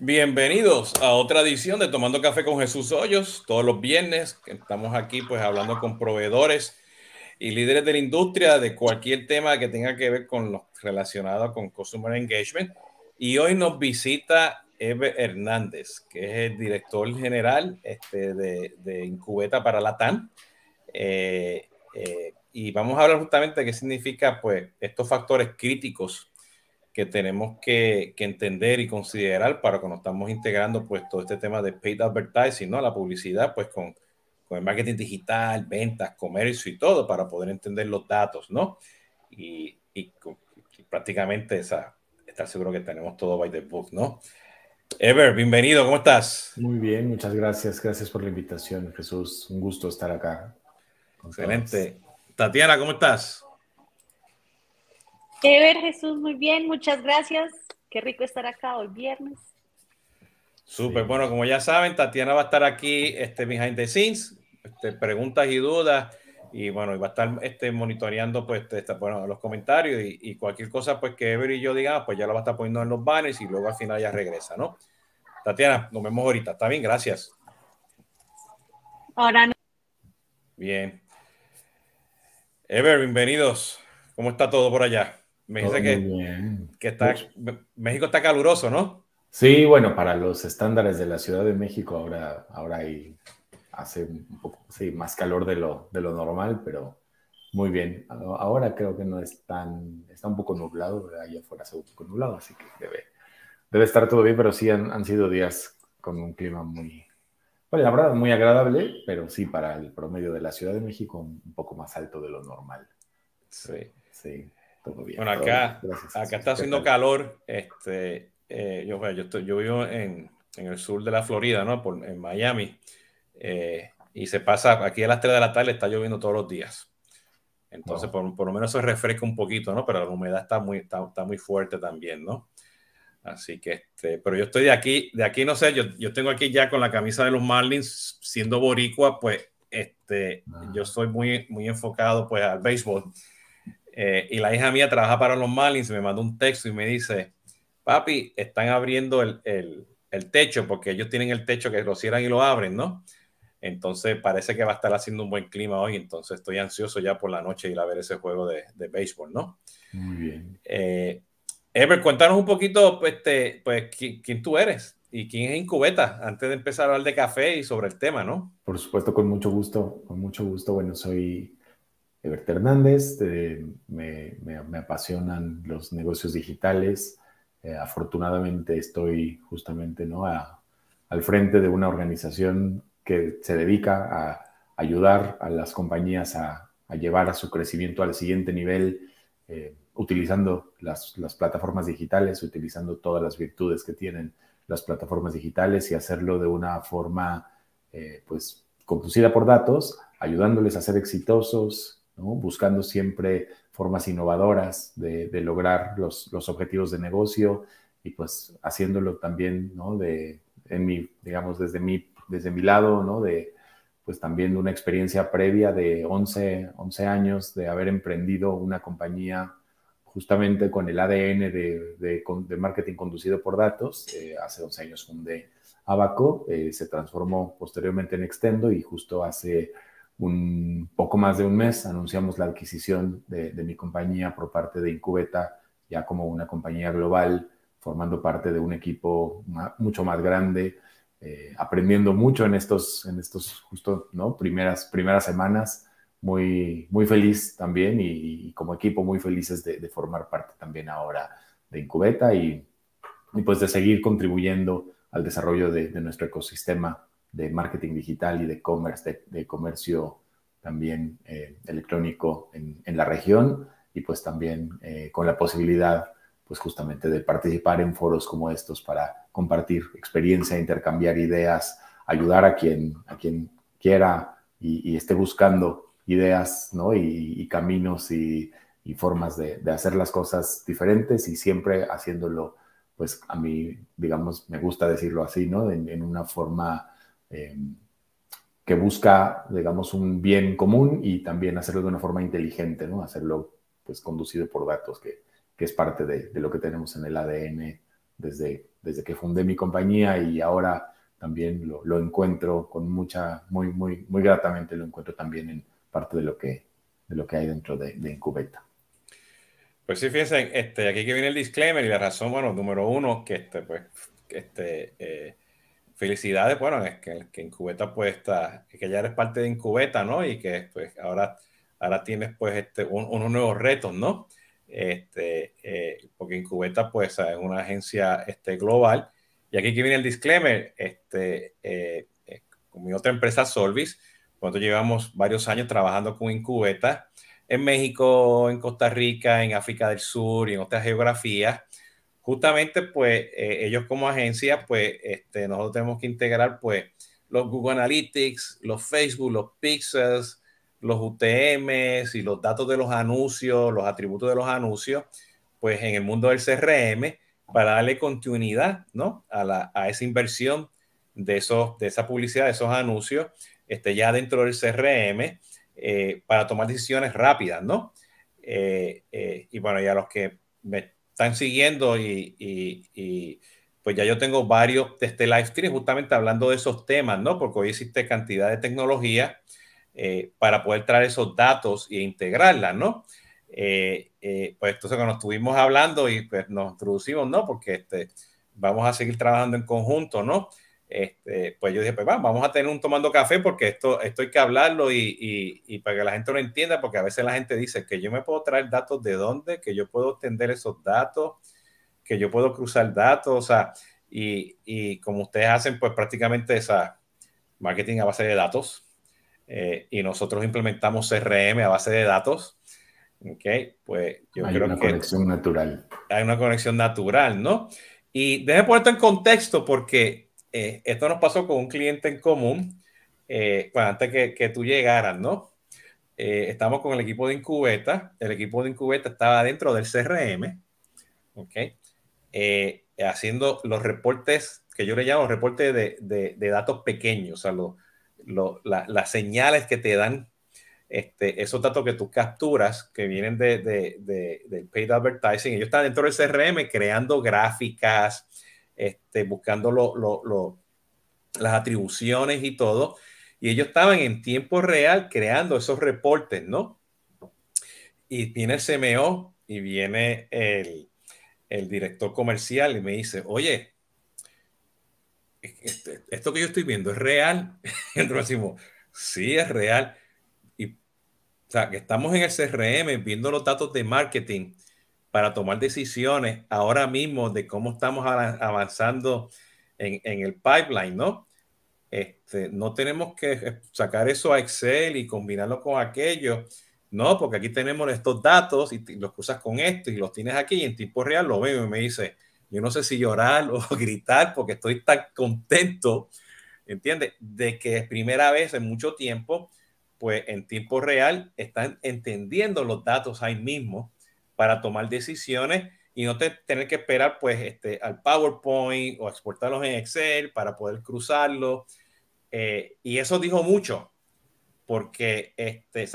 Bienvenidos a otra edición de Tomando Café con Jesús Hoyos. Todos los viernes estamos aquí pues hablando con proveedores y líderes de la industria de cualquier tema que tenga que ver con lo relacionado con Customer Engagement. Y hoy nos visita Eve Hernández, que es el director general este, de, Incubeta para la TAN. Eh, eh, y vamos a hablar justamente de qué significa pues estos factores críticos que tenemos que, que, entender y considerar para cuando estamos integrando pues todo este tema de paid advertising, ¿no? La publicidad pues con, con el marketing digital, ventas, comercio y todo para poder entender los datos, ¿no? Y, y, y prácticamente esa, estar seguro que tenemos todo by the book, ¿no? Ever, bienvenido, ¿cómo estás? Muy bien, muchas gracias. Gracias por la invitación, Jesús. Un gusto estar acá. Excelente. Tatiana, ¿cómo estás? Ever, Jesús, muy bien, muchas gracias. Qué rico estar acá hoy viernes. Súper, sí. bueno, como ya saben, Tatiana va a estar aquí este, behind the scenes, este, preguntas y dudas, y bueno, va a estar este, monitoreando pues, este, bueno, los comentarios y, y, cualquier cosa pues, que Ever y yo digamos, pues ya lo va a estar poniendo en los banners y luego al final ya regresa, ¿no? Tatiana, nos vemos ahorita, está bien, gracias. Ahora no. Bien. Ever, bienvenidos. ¿Cómo está todo por allá? Me dice que, que está, México está caluroso, ¿no? Sí, bueno, para los estándares de la Ciudad de México ahora, ahora hay, hace un poco sí, más calor de lo, de lo normal, pero muy bien. Ahora creo que no es tan, está un poco nublado, allá afuera está un poco nublado, así que debe, debe estar todo bien, pero sí han, han sido días con un clima muy, bueno, la verdad, muy agradable, pero sí para el promedio de la Ciudad de México un poco más alto de lo normal. Sí. Sí, todo bien. Bueno, acá, acá está haciendo calor. Este, eh, yo, yo, estoy, yo vivo en, en, el sur de la Florida, ¿no? Por, en Miami. Eh, y se pasa, aquí a las 3 de la tarde está lloviendo todos los días. Entonces, por, por, lo menos se refresca un poquito, ¿no? Pero la humedad está muy, está, está muy fuerte también, ¿no? Así que, este, pero yo estoy de aquí, de aquí no sé, yo, yo tengo aquí ya con la camisa de los Marlins, siendo boricua, pues, este, ah. yo soy muy, muy enfocado, pues, al béisbol. Eh, y la hija mía trabaja para los Marlins, me mandó un texto y me dice, papi, están abriendo el, el, el techo, porque ellos tienen el techo que lo cierran y lo abren, ¿no? Entonces parece que va a estar haciendo un buen clima hoy, entonces estoy ansioso ya por la noche ir a ver ese juego de, de béisbol, ¿no? Muy bien. Eh, Ever, cuéntanos un poquito, pues, te, pues ¿quién, quién, tú eres y quién es Incubeta, antes de empezar a hablar de café y sobre el tema, ¿no? Por supuesto, con mucho gusto, con mucho gusto. Bueno, soy Ebert Hernández, eh, me, me, apasionan los negocios digitales. Eh, afortunadamente estoy justamente ¿no? Al frente de una organización que se dedica a ayudar a las compañías a, llevar a su crecimiento al siguiente nivel. Eh, utilizando las, las, plataformas digitales, utilizando todas las virtudes que tienen las plataformas digitales y hacerlo de una forma, pues, conducida por datos, ayudándoles a ser exitosos, ¿no? buscando siempre formas innovadoras de, de lograr los, los, objetivos de negocio y pues haciéndolo también, ¿no? De, en mi, digamos, desde mi, desde mi lado, ¿no? De, pues también una experiencia previa de 11, 11 años de haber emprendido una compañía justamente con el ADN de, de, de marketing conducido por datos. Eh, hace 11 años fundé Abaco, eh, se transformó posteriormente en Extendo y justo hace un poco más de un mes anunciamos la adquisición de, mi compañía por parte de Incubeta, ya como una compañía global, formando parte de un equipo mucho más grande, eh, aprendiendo mucho en estos, en estos justo, ¿no? Primeras, primeras semanas muy, muy feliz también y, como equipo muy felices de, formar parte también ahora de Incubeta y, y pues de seguir contribuyendo al desarrollo de, de, nuestro ecosistema de marketing digital y de comercio también eh, electrónico en, en, la región y pues también eh, con la posibilidad pues justamente de participar en foros como estos para compartir experiencia, intercambiar ideas, ayudar a quien, a quien quiera y, esté buscando ideas, ¿no? Y, caminos y, formas de, de, hacer las cosas diferentes y siempre haciéndolo, pues a mí, digamos, me gusta decirlo así, ¿no? En una forma eh, que busca, digamos, un bien común y también hacerlo de una forma inteligente, ¿no? Hacerlo, pues, conducido por datos, que, que es parte de, de, lo que tenemos en el ADN desde, desde que fundé mi compañía y ahora también lo, lo, encuentro con mucha, muy, muy, muy gratamente lo encuentro también en parte de lo que, de lo que hay dentro de, de Incubeta. Pues sí, fíjense, este, aquí que viene el disclaimer y la razón, bueno, número uno, que este, pues, este, eh, felicidades, bueno, es que, que Incubeta pues está, que ya eres parte de Incubeta, ¿no? Y que pues ahora, ahora tienes pues este, unos nuevos retos, ¿no? Este, eh, porque Incubeta pues es una agencia este, global. Y aquí que viene el disclaimer, este, eh, eh, con mi otra empresa Solvis, nosotros llevamos varios años trabajando con Incubeta en México, en Costa Rica, en África del Sur y en otras geografías justamente pues eh, ellos como agencia pues este, nosotros tenemos que integrar pues los Google Analytics, los Facebook, los Pixels, los UTMs y los datos de los anuncios, los atributos de los anuncios, pues en el mundo del CRM para darle continuidad, ¿no? A, la, a esa inversión de, esos, de esa publicidad, de esos anuncios, este, ya dentro del CRM, eh, para tomar decisiones rápidas, ¿no? Eh, y bueno, ya los que me están siguiendo y, pues ya yo tengo varios de este live stream justamente hablando de esos temas, ¿no? Porque hoy existe cantidad de tecnología eh, para poder traer esos datos e integrarlas, ¿no? Eh, eh, pues entonces cuando estuvimos hablando y pues nos introducimos, ¿no? Porque este, vamos a seguir trabajando en conjunto, ¿no? Este, pues yo dije, pues vamos a tener un tomando café porque esto, esto hay que hablarlo y, y, para que la gente lo entienda, porque a veces la gente dice que yo me puedo traer datos de dónde, que yo puedo obtener esos datos, que yo puedo cruzar datos, o sea, y, y como ustedes hacen, pues prácticamente esa marketing a base de datos eh, y nosotros implementamos CRM a base de datos. Ok, pues yo hay creo una conexión natural. Hay una conexión natural, ¿no? Y déjeme ponerte en contexto porque eh, esto nos pasó con un cliente en común, eh, antes que, que, tú llegaras, ¿no? Eh, estamos con el equipo de Incubeta, el equipo de Incubeta estaba dentro del CRM, ¿ok? haciendo los reportes, que yo le llamo reportes de, de, datos pequeños, o sea, las señales que te dan este, esos datos que tú capturas, que vienen de, de, del paid advertising, ellos están dentro del CRM creando gráficas, este, buscando las atribuciones y todo. Y ellos estaban en tiempo real creando esos reportes, ¿no? Y viene el CMO y viene el, director comercial y me dice, oye, este, esto que yo estoy viendo es real. Y entonces decimos, sí, es real. Y, o sea, que estamos en el CRM viendo los datos de marketing para tomar decisiones ahora mismo de cómo estamos avanzando en, el pipeline, ¿no? Este, no tenemos que sacar eso a Excel y combinarlo con aquello, no, porque aquí tenemos estos datos y los cruzas con esto y los tienes aquí y en tiempo real lo veo y me dice, yo no sé si llorar o gritar porque estoy tan contento, ¿entiendes? De que es primera vez en mucho tiempo, pues en tiempo real están entendiendo los datos ahí mismo para tomar decisiones y no tener que esperar pues este, al PowerPoint o exportarlos en Excel para poder cruzarlo. Eh, y eso dijo mucho, porque este,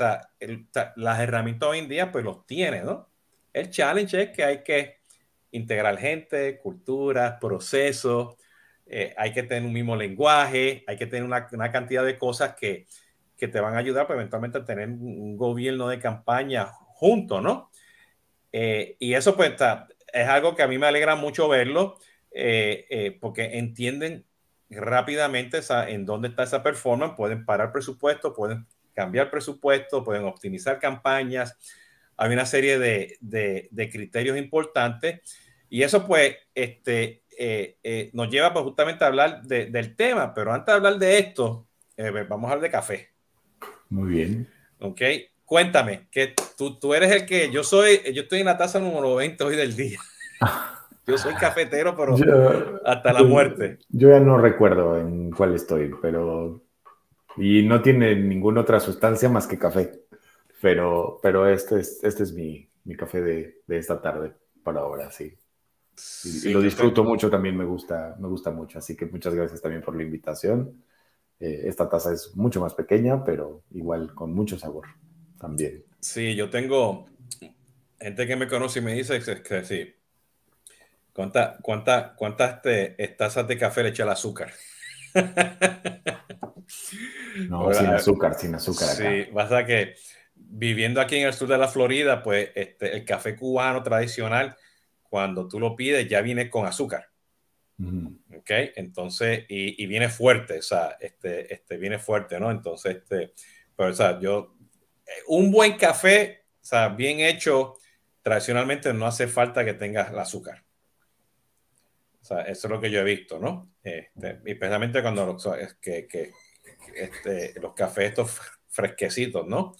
las herramientas hoy en día pues los tiene, ¿no? El challenge es que hay que integrar gente, culturas, procesos, eh, hay que tener un mismo lenguaje, hay que tener una, una cantidad de cosas que, que, te van a ayudar pues, eventualmente a tener un gobierno de campaña junto, ¿no? Eh, y eso pues es algo que a mí me alegra mucho verlo, eh, eh, porque entienden rápidamente en dónde está esa performance, pueden parar presupuesto, pueden cambiar presupuesto, pueden optimizar campañas. Hay una serie de, de, criterios importantes y eso pues este, nos lleva pues, justamente a hablar del tema, pero antes de hablar de esto, vamos a hablar de café. Muy bien. Ok, cuéntame, que tú, tú eres el que, yo soy, yo estoy en la taza número 20 hoy del día. Yo soy cafetero, pero hasta la muerte. Yo ya no recuerdo en cuál estoy, pero... Y no tiene ninguna otra sustancia más que café. Pero, pero este es, este es mi, mi café de, de, esta tarde, para ahora, sí. Y, lo disfruto mucho, también me gusta, me gusta mucho. Así que muchas gracias también por la invitación. Eh, esta taza es mucho más pequeña, pero igual con mucho sabor también. Sí, yo tengo gente que me conoce y me dice que, sí. ¿Cuántas cuánta, cuántas tazas de café le echa el azúcar? no, sin azúcar, sin azúcar. Acá. Sí, pasa que viviendo aquí en el sur de la Florida, pues este, el café cubano tradicional, cuando tú lo pides, ya viene con azúcar. ¿Ok? Entonces, y, viene fuerte, o sea, este, este, viene fuerte, ¿no? Entonces, este, pero, o sea, yo, un buen café, o sea, bien hecho, tradicionalmente no hace falta que tenga el azúcar. O sea, eso es lo que yo he visto, ¿no? Este, especialmente cuando los, que, que, este, los cafés estos fresquecitos, ¿no?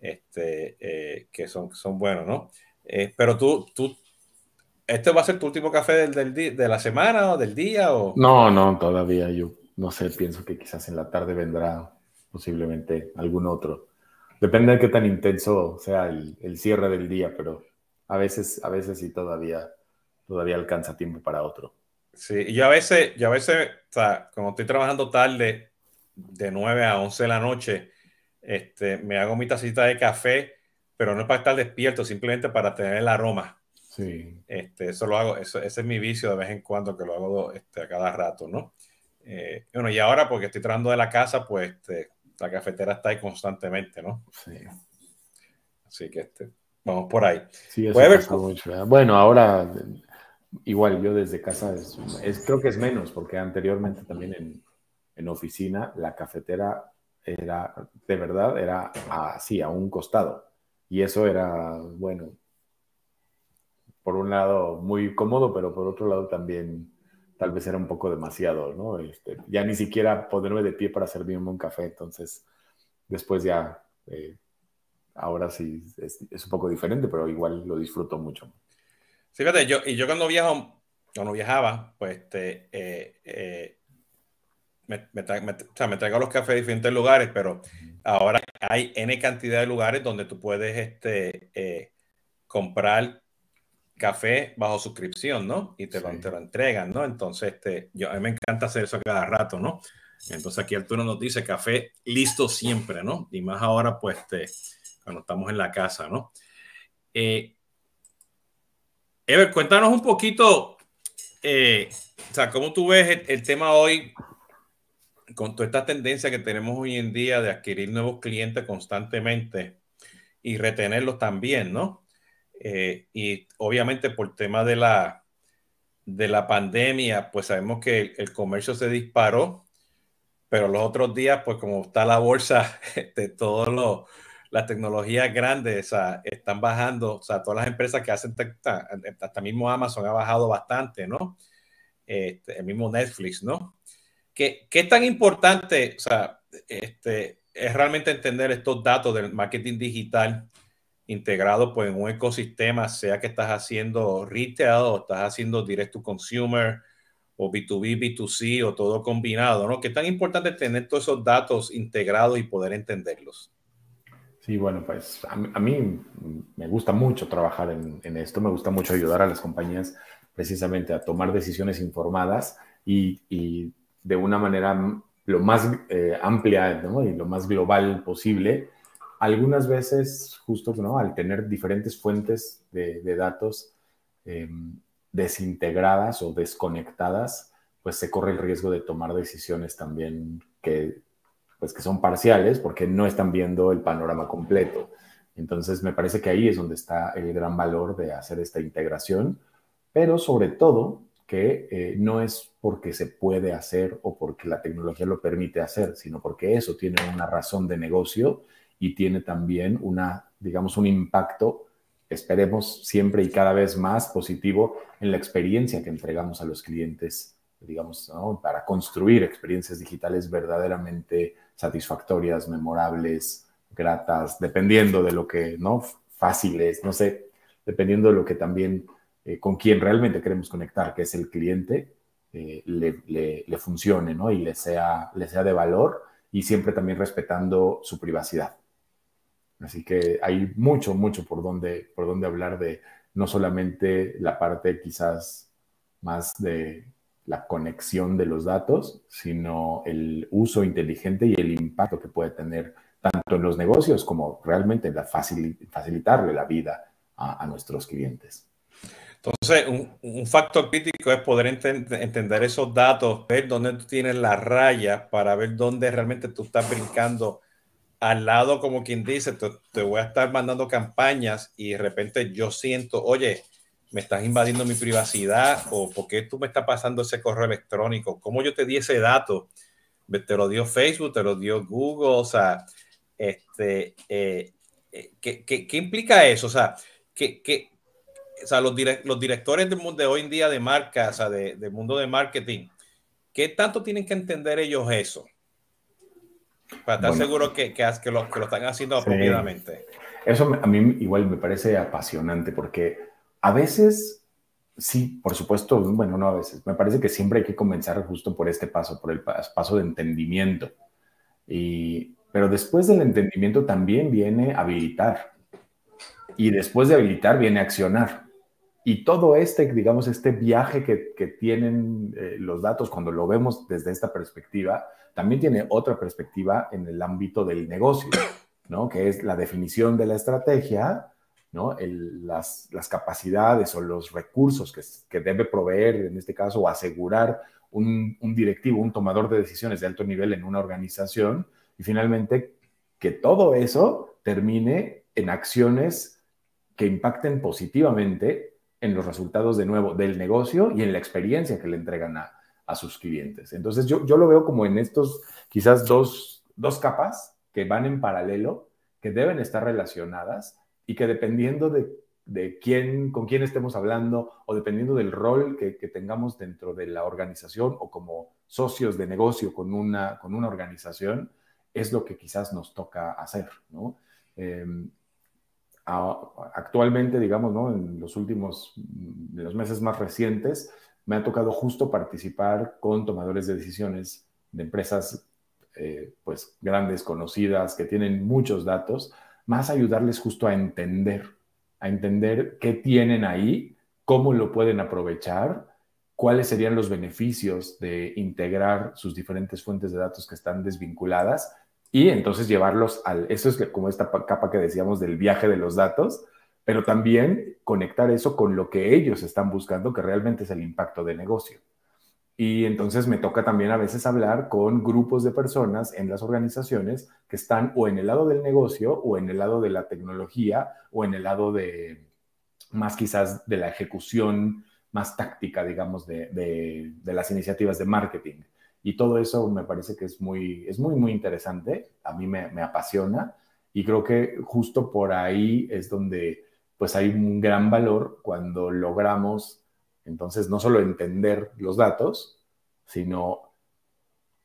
Este, eh, que son, son buenos, ¿no? Eh, pero tú, tú, ¿este va a ser tu último café del, del de la semana o del día? O? No, no, todavía yo no sé, pienso que quizás en la tarde vendrá posiblemente algún otro. Depende de qué tan intenso sea el, el cierre del día, pero a veces, a veces sí todavía, todavía alcanza tiempo para otro. Sí, y yo a veces, yo a veces, o sea, como estoy trabajando tarde, de 9 a 11 de la noche, este, me hago mi tacita de café, pero no es para estar despierto, simplemente para tener el aroma. Sí. Este, eso lo hago, eso, ese es mi vicio de vez en cuando, que lo hago este, a cada rato, ¿no? Eh, bueno, y ahora porque estoy trabajando de la casa, pues este, la cafetera está ahí constantemente, ¿no? Sí. Así que este, vamos por ahí. Sí, eso mucho. Bueno, ahora igual yo desde casa es, creo que es menos, porque anteriormente también en, en oficina la cafetera era, de verdad, era así, a un costado. Y eso era, bueno, por un lado muy cómodo, pero por otro lado también tal vez era un poco demasiado, ¿no? Este, ya ni siquiera ponerme de pie para servirme un café, entonces después ya, eh, ahora sí es, un poco diferente, pero igual lo disfruto mucho. Fíjate, yo, y yo cuando viajo, cuando viajaba, pues este, eh, eh, me, me, o sea, me, traigo los cafés de diferentes lugares, pero ahora hay N cantidad de lugares donde tú puedes este, eh, comprar café bajo suscripción, ¿no? Y te, lo, te lo entregan, ¿no? Entonces, este, yo, a mí me encanta hacer eso a cada rato, ¿no? Entonces aquí Arturo nos dice café listo siempre, ¿no? Y más ahora, pues, este, cuando estamos en la casa, ¿no? Eh, Ever, cuéntanos un poquito, eh, o sea, cómo tú ves el tema hoy con toda esta tendencia que tenemos hoy en día de adquirir nuevos clientes constantemente y retenerlos también, ¿no? Eh, y obviamente por tema de la, de la pandemia, pues sabemos que el, comercio se disparó, pero los otros días, pues como está la bolsa de todas las tecnologías grandes, o sea, están bajando, o sea, todas las empresas que hacen, hasta mismo Amazon ha bajado bastante, ¿no? Este, el mismo Netflix, ¿no? ¿Qué, ¿Qué, tan importante o sea, este, es realmente entender estos datos del marketing digital integrado pues, en un ecosistema, sea que estás haciendo retail o estás haciendo direct to consumer o B2B, B2C o todo combinado, ¿no? ¿Qué tan importante es tener todos esos datos integrados y poder entenderlos? Sí, bueno, pues a, mí me gusta mucho trabajar en, en, esto, me gusta mucho ayudar a las compañías precisamente a tomar decisiones informadas y, y de una manera lo más eh, amplia y lo más global posible. Algunas veces, justo ¿no? al tener diferentes fuentes de, datos em, desintegradas o desconectadas, pues se corre el riesgo de tomar decisiones también que, pues que son parciales porque no están viendo el panorama completo. Entonces, me parece que ahí es donde está el gran valor de hacer esta integración, pero sobre todo que eh, no es porque se puede hacer o porque la tecnología lo permite hacer, sino porque eso tiene una razón de negocio y tiene también una, digamos, un impacto, esperemos siempre y cada vez más positivo en la experiencia que entregamos a los clientes, digamos, para construir experiencias digitales verdaderamente satisfactorias, memorables, gratas, dependiendo de lo que, ¿no? Fáciles, no sé, dependiendo de lo que también eh, con quien realmente queremos conectar, que es el cliente, eh, le, funcione ¿no? y le sea, le sea de valor y siempre también respetando su privacidad. Así que hay mucho, mucho por donde, por donde hablar de no solamente la parte quizás más de la conexión de los datos, sino el uso inteligente y el impacto que puede tener tanto en los negocios como realmente la facilitarle la vida a nuestros clientes. Entonces, un, factor crítico es poder entender esos datos, ver dónde tú tienes la raya para ver dónde realmente tú estás brincando al lado, como quien dice, te, voy a estar mandando campañas y de repente yo siento, oye, me estás invadiendo mi privacidad o por qué tú me estás pasando ese correo electrónico, cómo yo te di ese dato, te lo dio Facebook, te lo dio Google, o sea, este, eh, eh, ¿qué, qué, qué, implica eso? O sea, ¿qué, o sea, los, directores del mundo de hoy en día de marca, o sea, de, del mundo de marketing, ¿qué tanto tienen que entender ellos eso? Para estar seguro que, que, que, lo, que lo están haciendo apropiadamente. Eso a mí igual me parece apasionante porque a veces, sí, por supuesto, bueno, no a veces, me parece que siempre hay que comenzar justo por este paso, por el paso de entendimiento. Y, pero después del entendimiento también viene habilitar. Y después de habilitar viene accionar. Y todo este, digamos, este viaje que, que tienen eh, los datos cuando lo vemos desde esta perspectiva, también tiene otra perspectiva en el ámbito del negocio, ¿no? Que es la definición de la estrategia, ¿no? las, capacidades o los recursos que, que, debe proveer, en este caso, o asegurar un, un directivo, un tomador de decisiones de alto nivel en una organización. Y finalmente, que todo eso termine en acciones que impacten positivamente en los resultados de nuevo del negocio y en la experiencia que le entregan a, sus clientes. Entonces yo, yo lo veo como en estos quizás dos, dos capas que van en paralelo, que deben estar relacionadas y que dependiendo de, de quién, con quién estemos hablando o dependiendo del rol que, que, tengamos dentro de la organización o como socios de negocio con una, con una organización, es lo que quizás nos toca hacer, ¿no? Em, actualmente, digamos, ¿no? en los últimos, en los meses más recientes, me ha tocado justo participar con tomadores de decisiones de empresas eh, pues grandes, conocidas, que tienen muchos datos, más ayudarles justo a entender, a entender qué tienen ahí, cómo lo pueden aprovechar, cuáles serían los beneficios de integrar sus diferentes fuentes de datos que están desvinculadas y entonces llevarlos al, eso es como esta capa que decíamos del viaje de los datos, pero también conectar eso con lo que ellos están buscando, que realmente es el impacto de negocio. Y entonces me toca también a veces hablar con grupos de personas en las organizaciones que están o en el lado del negocio o en el lado de la tecnología o en el lado de más quizás de la ejecución más táctica, digamos, de, de, de las iniciativas de marketing. Y todo eso me parece que es muy, es muy, muy interesante. A mí me, me apasiona y creo que justo por ahí es donde pues hay un gran valor cuando logramos entonces no solo entender los datos, sino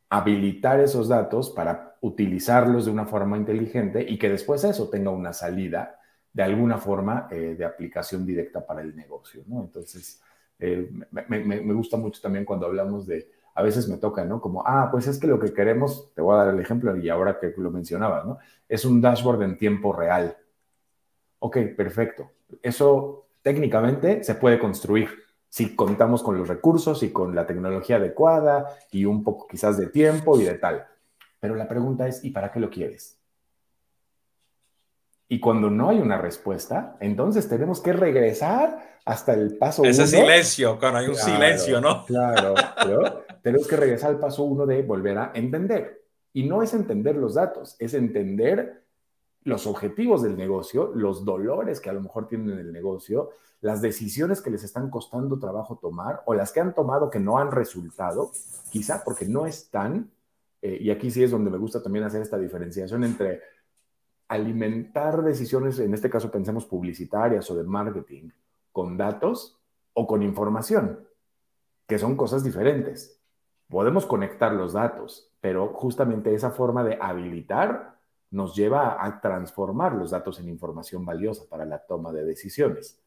habilitar esos datos para utilizarlos de una forma inteligente y que después eso tenga una salida de alguna forma eh, de aplicación directa para el negocio, ¿no? Entonces, eh, me, me, gusta mucho también cuando hablamos de a veces me toca, ¿no? Como, ah, pues es que lo que queremos, te voy a dar el ejemplo y ahora que lo mencionabas, ¿no? Es un dashboard en tiempo real. Ok, perfecto. Eso técnicamente se puede construir si contamos con los recursos y con la tecnología adecuada y un poco quizás de tiempo y de tal. Pero la pregunta es, ¿y para qué lo quieres? Y cuando no hay una respuesta, entonces tenemos que regresar hasta el paso Ese silencio, cuando hay un silencio, ¿no? Claro, pero tenemos que regresar al paso uno de volver a entender. Y no es entender los datos, es entender los objetivos del negocio, los dolores que a lo mejor tienen en el negocio, las decisiones que les están costando trabajo tomar o las que han tomado que no han resultado, quizá porque no están, eh, y aquí sí es donde me gusta también hacer esta diferenciación entre alimentar decisiones, en este caso pensemos publicitarias o de marketing, con datos o con información, que son cosas diferentes. Podemos conectar los datos, pero justamente esa forma de habilitar nos lleva a transformar los datos en información valiosa para la toma de decisiones.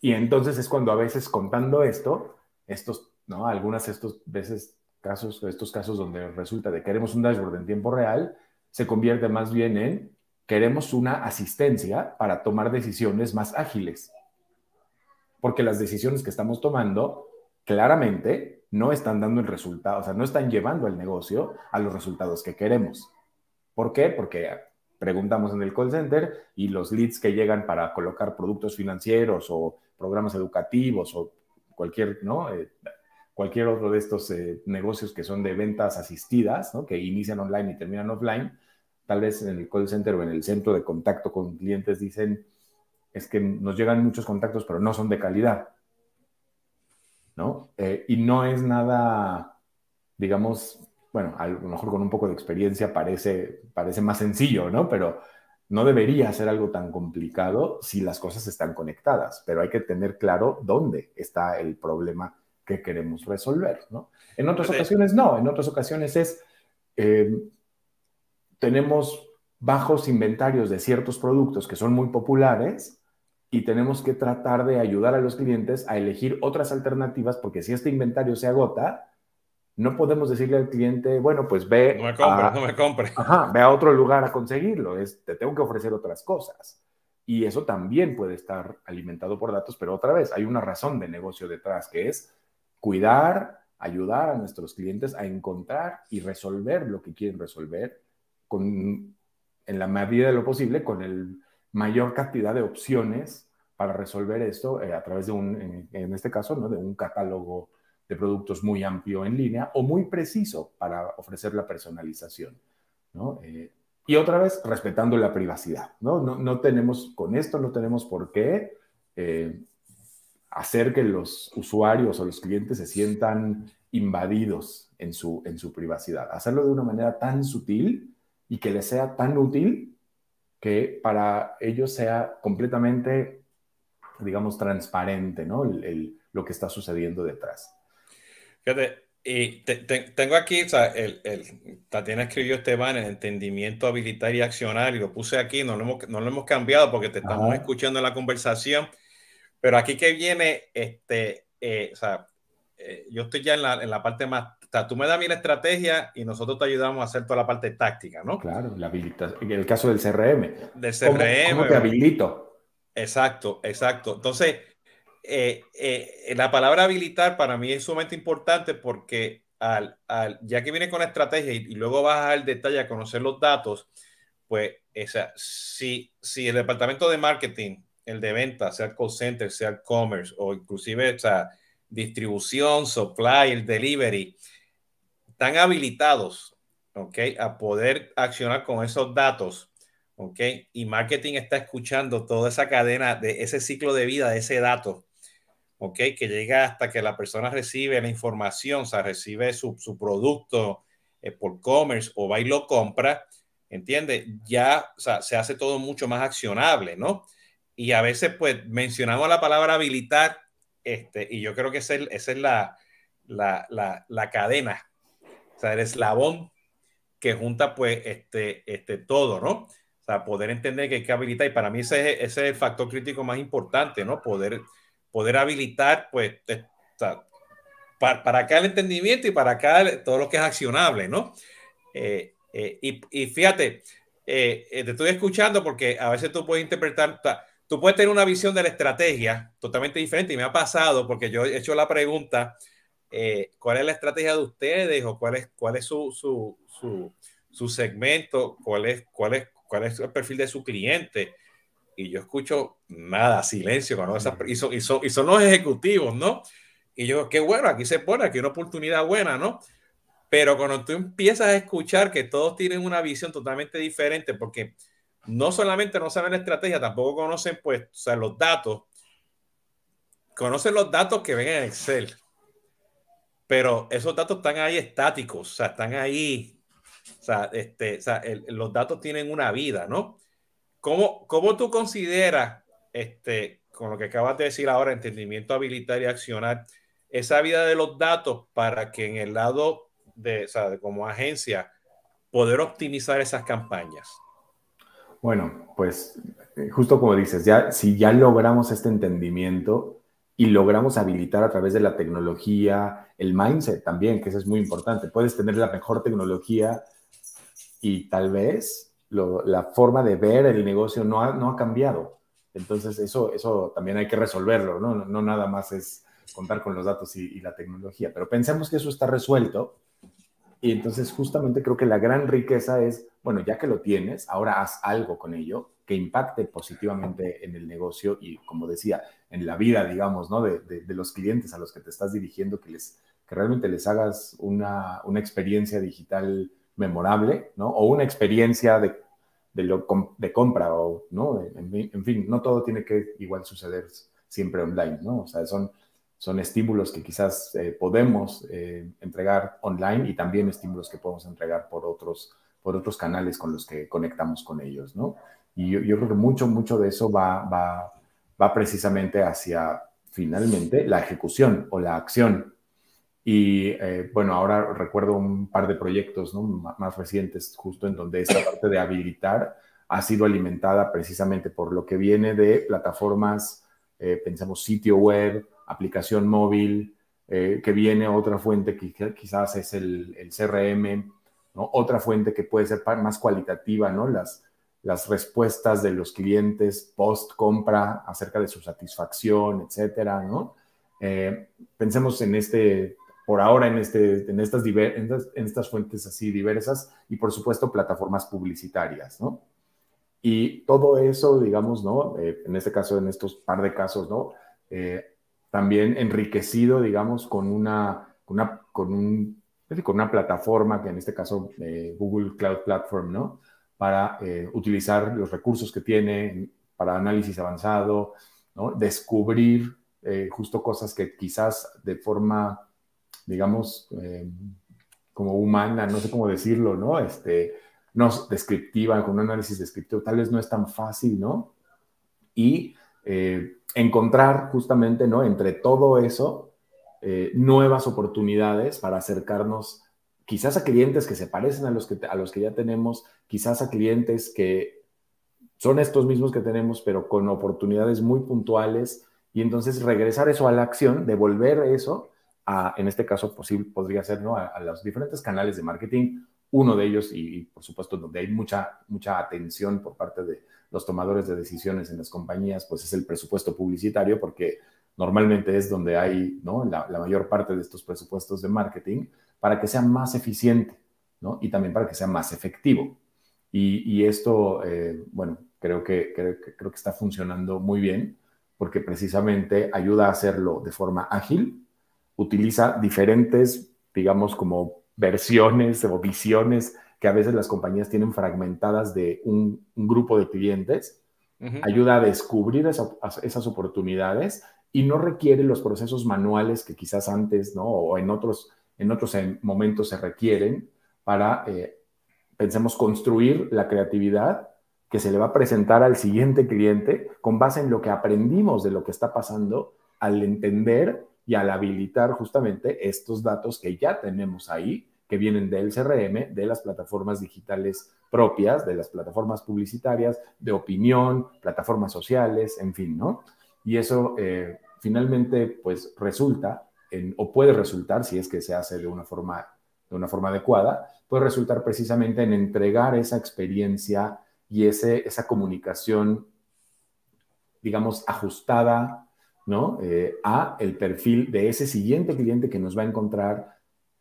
Y entonces es cuando a veces contando esto, estos, ¿no? Algunas estos veces casos, estos casos donde resulta de queremos un dashboard en tiempo real, se convierte más bien en queremos una asistencia para tomar decisiones más ágiles. Porque las decisiones que estamos tomando claramente no están dando el resultado, o sea, no están llevando al negocio a los resultados que queremos. ¿Por qué? Porque preguntamos en el call center y los leads que llegan para colocar productos financieros o programas educativos o cualquier, ¿no? Eh, cualquier otro de estos eh, negocios que son de ventas asistidas, ¿no? que inician online y terminan offline, tal vez en el call center o en el centro de contacto con clientes dicen, es que nos llegan muchos contactos, pero no son de calidad. ¿no? Eh, y no es nada, digamos, bueno, a lo mejor con un poco de experiencia parece, parece más sencillo, ¿no? Pero no debería ser algo tan complicado si las cosas están conectadas, pero hay que tener claro dónde está el problema que queremos resolver, ¿no? En otras ocasiones no, en otras ocasiones es, eh, tenemos bajos inventarios de ciertos productos que son muy populares y tenemos que tratar de ayudar a los clientes a elegir otras alternativas porque si este inventario se agota, no podemos decirle al cliente, bueno, pues ve. No me compre, no me compre. Ajá, ve a otro lugar a conseguirlo. Es, te tengo que ofrecer otras cosas. Y eso también puede estar alimentado por datos, pero otra vez, hay una razón de negocio detrás, que es cuidar, ayudar a nuestros clientes a encontrar y resolver lo que quieren resolver con, en la medida de lo posible, con el mayor cantidad de opciones para resolver esto eh, a través de un, en, en, este caso, ¿no? de un catálogo de productos muy amplio en línea o muy preciso para ofrecer la personalización. ¿no? Eh, y otra vez, respetando la privacidad. ¿no? No, no, tenemos, con esto no tenemos por qué eh, hacer que los usuarios o los clientes se sientan invadidos en su, en su privacidad. Hacerlo de una manera tan sutil y que les sea tan útil que para ellos sea completamente, digamos, transparente, ¿no? El, el, lo que está sucediendo detrás. Fíjate, y te, te, tengo aquí, o sea, el, el, Tatiana escribió Esteban, el entendimiento habilitar y accionar, y lo puse aquí, no lo hemos, no lo hemos cambiado porque te estamos Ajá. escuchando en la conversación, pero aquí que viene, este, eh, o sea, eh, yo estoy ya en la, en la parte más, o sea, tú me das a mí la estrategia y nosotros te ayudamos a hacer toda la parte táctica, ¿no? Claro, la habilitación, en el caso del CRM. Del CRM. ¿Cómo, cómo te habilito? Exacto, exacto. Entonces, eh, eh, la palabra habilitar para mí es sumamente importante porque al, al, ya que viene con la estrategia y, y, luego vas al detalle a conocer los datos, pues esa, si, si el departamento de marketing, el de ventas, sea el call center, sea el commerce o inclusive o sea, distribución, supply, el delivery, están habilitados okay, a poder accionar con esos datos. Okay, y marketing está escuchando toda esa cadena de ese ciclo de vida de ese dato ¿ok? Que llega hasta que la persona recibe la información, o sea, recibe su, su producto eh, por commerce o va y lo compra, ¿entiende? Ya, o sea, se hace todo mucho más accionable, ¿no? Y a veces, pues, mencionamos la palabra habilitar, este, y yo creo que esa es, esa es la, la, la, la, cadena, o sea, el eslabón que junta, pues, este, este, todo, ¿no? O sea, poder entender que hay que habilitar, y para mí ese, ese es el factor crítico más importante, ¿no? Poder poder habilitar, pues, para, para, acá el entendimiento y para acá todo lo que es accionable, ¿no? Eh, eh, y, y, fíjate, eh, eh, te estoy escuchando porque a veces tú puedes interpretar, tú puedes tener una visión de la estrategia totalmente diferente y me ha pasado porque yo he hecho la pregunta, eh, ¿cuál es la estrategia de ustedes o cuál es, cuál es su, su, su, su segmento? ¿Cuál es, cuál, es, ¿Cuál es el perfil de su cliente? Y yo escucho nada, silencio, cuando esas, y, son, y, son, y son los ejecutivos, ¿no? Y yo, qué bueno, aquí se pone, aquí una oportunidad buena, ¿no? Pero cuando tú empiezas a escuchar que todos tienen una visión totalmente diferente, porque no solamente no saben la estrategia, tampoco conocen, pues, o sea, los datos, conocen los datos que ven en Excel, pero esos datos están ahí estáticos, o sea, están ahí, o sea, este, o sea el, los datos tienen una vida, ¿no? ¿Cómo, ¿Cómo tú consideras, este, con lo que acabas de decir ahora, entendimiento, habilitar y accionar, esa vida de los datos para que en el lado de, o sea, de como agencia, poder optimizar esas campañas? Bueno, pues justo como dices, ya, si ya logramos este entendimiento y logramos habilitar a través de la tecnología, el mindset también, que eso es muy importante, puedes tener la mejor tecnología y tal vez la forma de ver el negocio no ha, no ha cambiado. Entonces, eso, eso también hay que resolverlo, ¿no? No nada más es contar con los datos y, la tecnología. Pero pensemos que eso está resuelto Y entonces justamente creo que la gran riqueza es, bueno, ya que lo tienes, ahora haz algo con ello que impacte positivamente en el negocio y, como decía, en la vida, digamos, ¿no? De, de, los clientes a los que te estás dirigiendo, que, les, que realmente les hagas una, una experiencia digital memorable, ¿no? O una experiencia de, de, compra, o, ¿no? En, en, fin, no todo tiene que igual suceder siempre online, ¿no? O sea, son, son estímulos que quizás eh, podemos eh, entregar online y también estímulos que podemos entregar por otros, por otros canales con los que conectamos con ellos, ¿no? Y yo, yo creo que mucho, mucho de eso va, va, va precisamente hacia, finalmente, la ejecución o la acción. Y eh, bueno, ahora recuerdo un par de proyectos ¿no? más recientes justo en donde esta parte de habilitar ha sido alimentada precisamente por lo que viene de plataformas, pensamos sitio web, aplicación móvil, eh, que viene otra fuente que quizás es el, el CRM, ¿no? otra fuente que puede ser más cualitativa, ¿no? las, las respuestas de los clientes post compra acerca de su satisfacción, etcétera, ¿no? Eh, pensemos en este, por ahora, en, este, en, estas en, estas, fuentes así diversas y, por supuesto, plataformas publicitarias, ¿no? Y todo eso, digamos, ¿no? Eh, en este caso, en estos par de casos, ¿no? también enriquecido, digamos, con una, una, con un, con una plataforma, que en este caso eh, Google Cloud Platform, ¿no? Para eh, utilizar los recursos que tiene para análisis avanzado, ¿no? Descubrir eh, justo cosas que quizás de forma, digamos, como humana, no sé cómo decirlo, ¿no? Este, no descriptiva, con un análisis descriptivo, tal vez no es tan fácil, ¿no? Y eh, encontrar justamente, ¿no? Entre todo eso, eh, nuevas oportunidades para acercarnos quizás a clientes que se parecen a los que, a los que ya tenemos, quizás a clientes que son estos mismos que tenemos, pero con oportunidades muy puntuales, y entonces regresar eso a la acción, devolver eso en este caso, posible, podría ser, ¿no? A, los diferentes canales de marketing, uno de ellos, y, por supuesto donde hay mucha, mucha atención por parte de, los tomadores de decisiones en las compañías, pues es el presupuesto publicitario, porque normalmente es donde hay ¿no? la, mayor parte de estos presupuestos de marketing, para que sea más eficiente ¿no? y también para que sea más efectivo. Y, esto, eh, bueno, creo que, creo, creo que está funcionando muy bien, porque precisamente ayuda a hacerlo de forma ágil, utiliza diferentes, digamos, como versiones o visiones que a veces las compañías tienen fragmentadas de un, grupo de clientes, ayuda a descubrir esas oportunidades y no requiere los procesos manuales que quizás antes, ¿no? O en otros, en otros momentos se requieren para, eh, pensemos, construir la creatividad que se le va a presentar al siguiente cliente con base en lo que aprendimos de lo que está pasando al entender y al habilitar justamente estos datos que ya tenemos ahí que vienen del CRM, de las plataformas digitales propias, de las plataformas publicitarias, de opinión, plataformas sociales, en fin, ¿no? Y eso eh, finalmente, pues resulta, en, o puede resultar, si es que se hace de una forma, de una forma adecuada, puede resultar precisamente en entregar esa experiencia y ese, esa comunicación, digamos, ajustada, ¿no? Eh, a el perfil de ese siguiente cliente que nos va a encontrar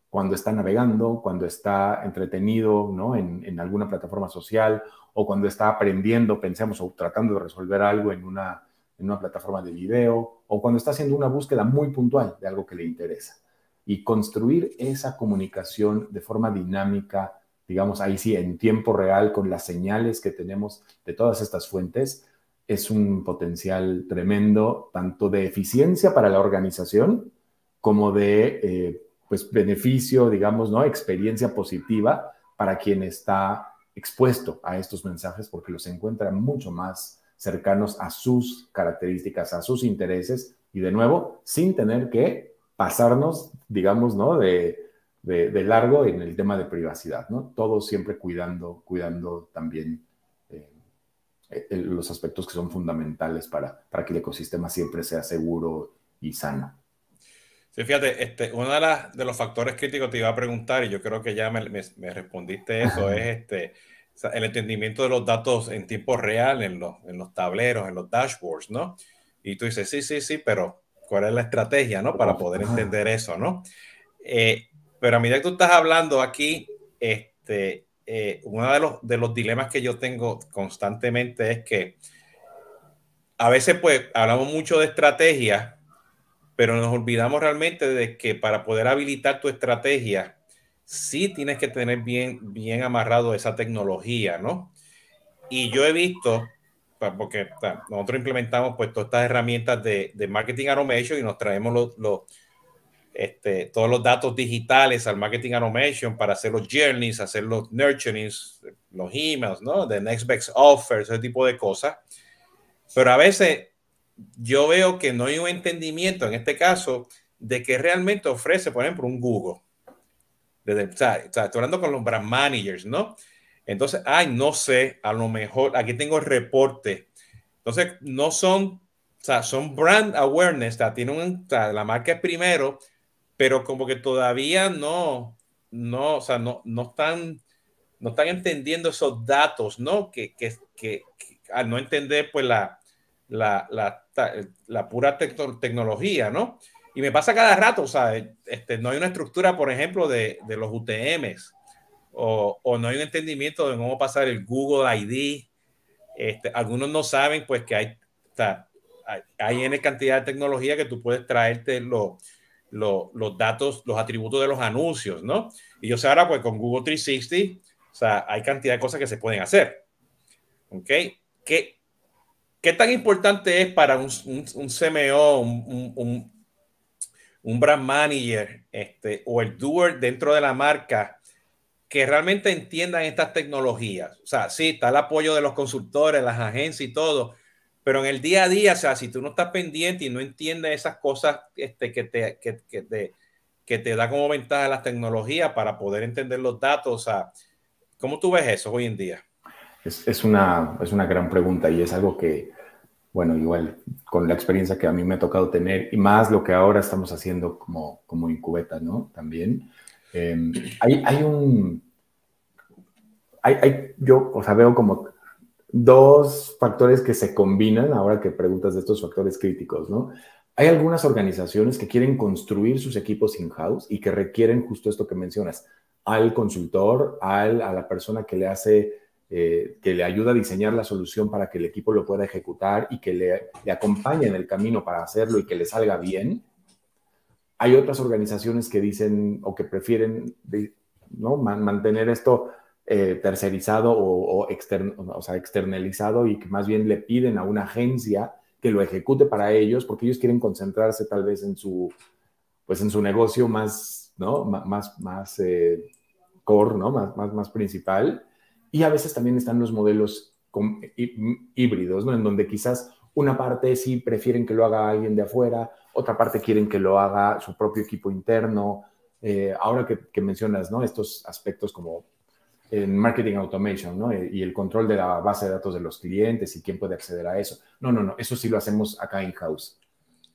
cuando está navegando, cuando está entretenido ¿no? en, alguna plataforma social o cuando está aprendiendo, pensemos, o tratando de resolver algo en una, en una plataforma de video o cuando está haciendo una búsqueda muy puntual de algo que le interesa. Y construir esa comunicación de forma dinámica, digamos, ahí sí, en tiempo real, con las señales que tenemos de todas estas fuentes, es un potencial tremendo, tanto de eficiencia para la organización como de eh, pues beneficio, digamos, ¿no? Experiencia positiva para quien está expuesto a estos mensajes porque los encuentra mucho más cercanos a sus características, a sus intereses y de nuevo, sin tener que pasarnos, digamos, ¿no? De, de, largo en el tema de privacidad, ¿no? Todos siempre cuidando, cuidando también los aspectos que son fundamentales para, para que el ecosistema siempre sea seguro y sano. Sí, fíjate, este, uno de, las, de los factores críticos te iba a preguntar, y yo creo que ya me, me, respondiste eso, es este, el entendimiento de los datos en tiempo real, en los, en los tableros, en los dashboards, ¿no? Y tú dices, sí, sí, sí, pero ¿cuál es la estrategia, ¿no? Para poder entender eso, ¿no? Eh, pero a medida que tú estás hablando aquí, este, eh, uno de los, de los dilemas que yo tengo constantemente es que a veces pues hablamos mucho de estrategia, pero nos olvidamos realmente de que para poder habilitar tu estrategia, sí tienes que tener bien, bien amarrado esa tecnología, ¿no? Y yo he visto, porque nosotros implementamos pues todas estas herramientas de, de marketing automation y nos traemos los, los este, todos los datos digitales al marketing automation para hacer los journeys, hacer los nurturings, los emails, ¿no? De next best offers, ese tipo de cosas. Pero a veces yo veo que no hay un entendimiento en este caso de que realmente ofrece, por ejemplo, un Google. Desde, o sea, estoy hablando con los brand managers, ¿no? Entonces, ay, no sé, a lo mejor aquí tengo el reporte. Entonces, no son, o sea, son brand awareness, o sea, tienen o sea, la marca es primero, pero como que todavía no, no, o sea, no, no están, no están entendiendo esos datos, ¿no? Que, que, que, al no entender, pues, la, la, la, la pura tecnología, ¿no? Y me pasa cada rato, o sea, este, no hay una estructura, por ejemplo, de, de los UTMs, o, o, no hay un entendimiento de cómo pasar el Google ID. Este, algunos no saben, pues, que hay, sea, hay, hay cantidad de tecnología que tú puedes traerte los los datos, los atributos de los anuncios, ¿no? Y yo sé ahora, pues con Google 360, o sea, hay cantidad de cosas que se pueden hacer. ¿Ok? ¿Qué, qué tan importante es para un, un, CMO, un, un, un, brand manager este, o el doer dentro de la marca que realmente entiendan estas tecnologías? O sea, sí, está el apoyo de los consultores, las agencias y todo, pero en el día a día, o sea, si tú no estás pendiente y no entiendes esas cosas este, que, te, que, que, te, que te da como ventaja las tecnologías para poder entender los datos, o sea, ¿cómo tú ves eso hoy en día? Es, es, una, es una gran pregunta y es algo que, bueno, igual con la experiencia que a mí me ha tocado tener y más lo que ahora estamos haciendo como, como incubeta, ¿no? También. Eh, hay, hay un... Hay, hay, yo, o sea, veo como dos factores que se combinan ahora que preguntas de estos factores críticos, ¿no? Hay algunas organizaciones que quieren construir sus equipos in-house y que requieren justo esto que mencionas, al consultor, al, a la persona que le hace, eh, que le ayuda a diseñar la solución para que el equipo lo pueda ejecutar y que le, le acompañe en el camino para hacerlo y que le salga bien. Hay otras organizaciones que dicen o que prefieren ¿no? mantener esto eh, tercerizado o, o, o sea, externalizado y que más bien le piden a una agencia que lo ejecute para ellos porque ellos quieren concentrarse tal vez en su, pues en su negocio más, ¿no? Más, más eh, core, ¿no? Más, más, más principal. Y a veces también están los modelos híbridos, ¿no? En donde quizás una parte sí prefieren que lo haga alguien de afuera, otra parte quieren que lo haga su propio equipo interno. Eh, ahora que, que, mencionas, ¿no? Estos aspectos como en marketing automation, ¿no? Y el control de la base de datos de los clientes y quién puede acceder a eso. No, no, no, eso sí lo hacemos acá in-house.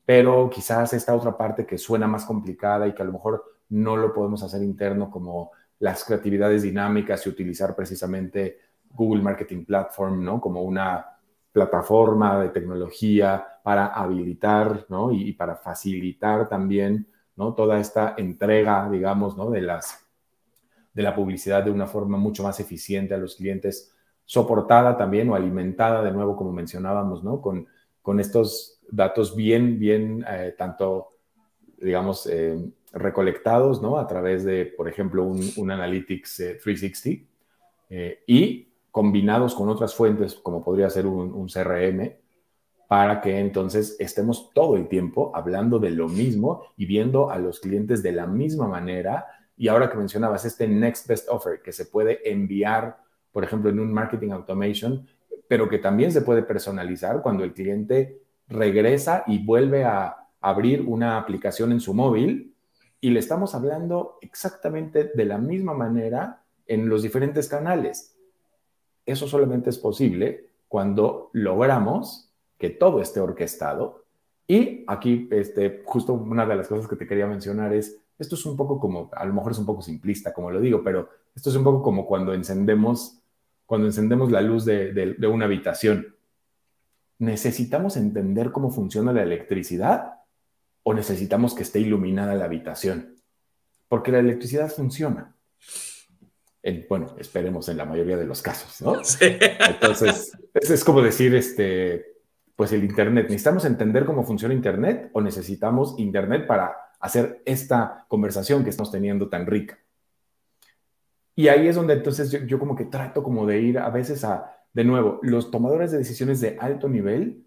Pero quizás esta otra parte que suena más complicada y que a lo mejor no lo podemos hacer interno como las creatividades dinámicas y utilizar precisamente Google Marketing Platform, ¿no? Como una plataforma de tecnología para habilitar, ¿no? Y, y para facilitar también, ¿no? Toda esta entrega, digamos, ¿no? De las de la publicidad de una forma mucho más eficiente a los clientes, soportada también o alimentada de nuevo, como mencionábamos, ¿no? Con, con estos datos bien, bien, eh, tanto, digamos, eh, recolectados, ¿no? A través de, por ejemplo, un, un Analytics 360 eh, y combinados con otras fuentes, como podría ser un, un CRM, para que entonces estemos todo el tiempo hablando de lo mismo y viendo a los clientes de la misma manera y ahora que mencionabas este Next Best Offer que se puede enviar, por ejemplo, en un marketing automation, pero que también se puede personalizar cuando el cliente regresa y vuelve a abrir una aplicación en su móvil y le estamos hablando exactamente de la misma manera en los diferentes canales. Eso solamente es posible cuando logramos que todo esté orquestado. Y aquí, este, justo una de las cosas que te quería mencionar es, esto es un poco como, a lo mejor es un poco simplista, como lo digo, pero esto es un poco como cuando encendemos, cuando encendemos la luz de, de, de una habitación. ¿Necesitamos entender cómo funciona la electricidad o necesitamos que esté iluminada la habitación? porque la electricidad funciona. bueno, esperemos en la mayoría de los casos, ¿no? Sí. Entonces, es, como decir, este, pues el Internet. ¿Necesitamos entender cómo funciona Internet o necesitamos Internet para hacer esta conversación que estamos teniendo tan rica? Y ahí es donde entonces yo, como que trato como de ir a veces a, de nuevo, los tomadores de decisiones de alto nivel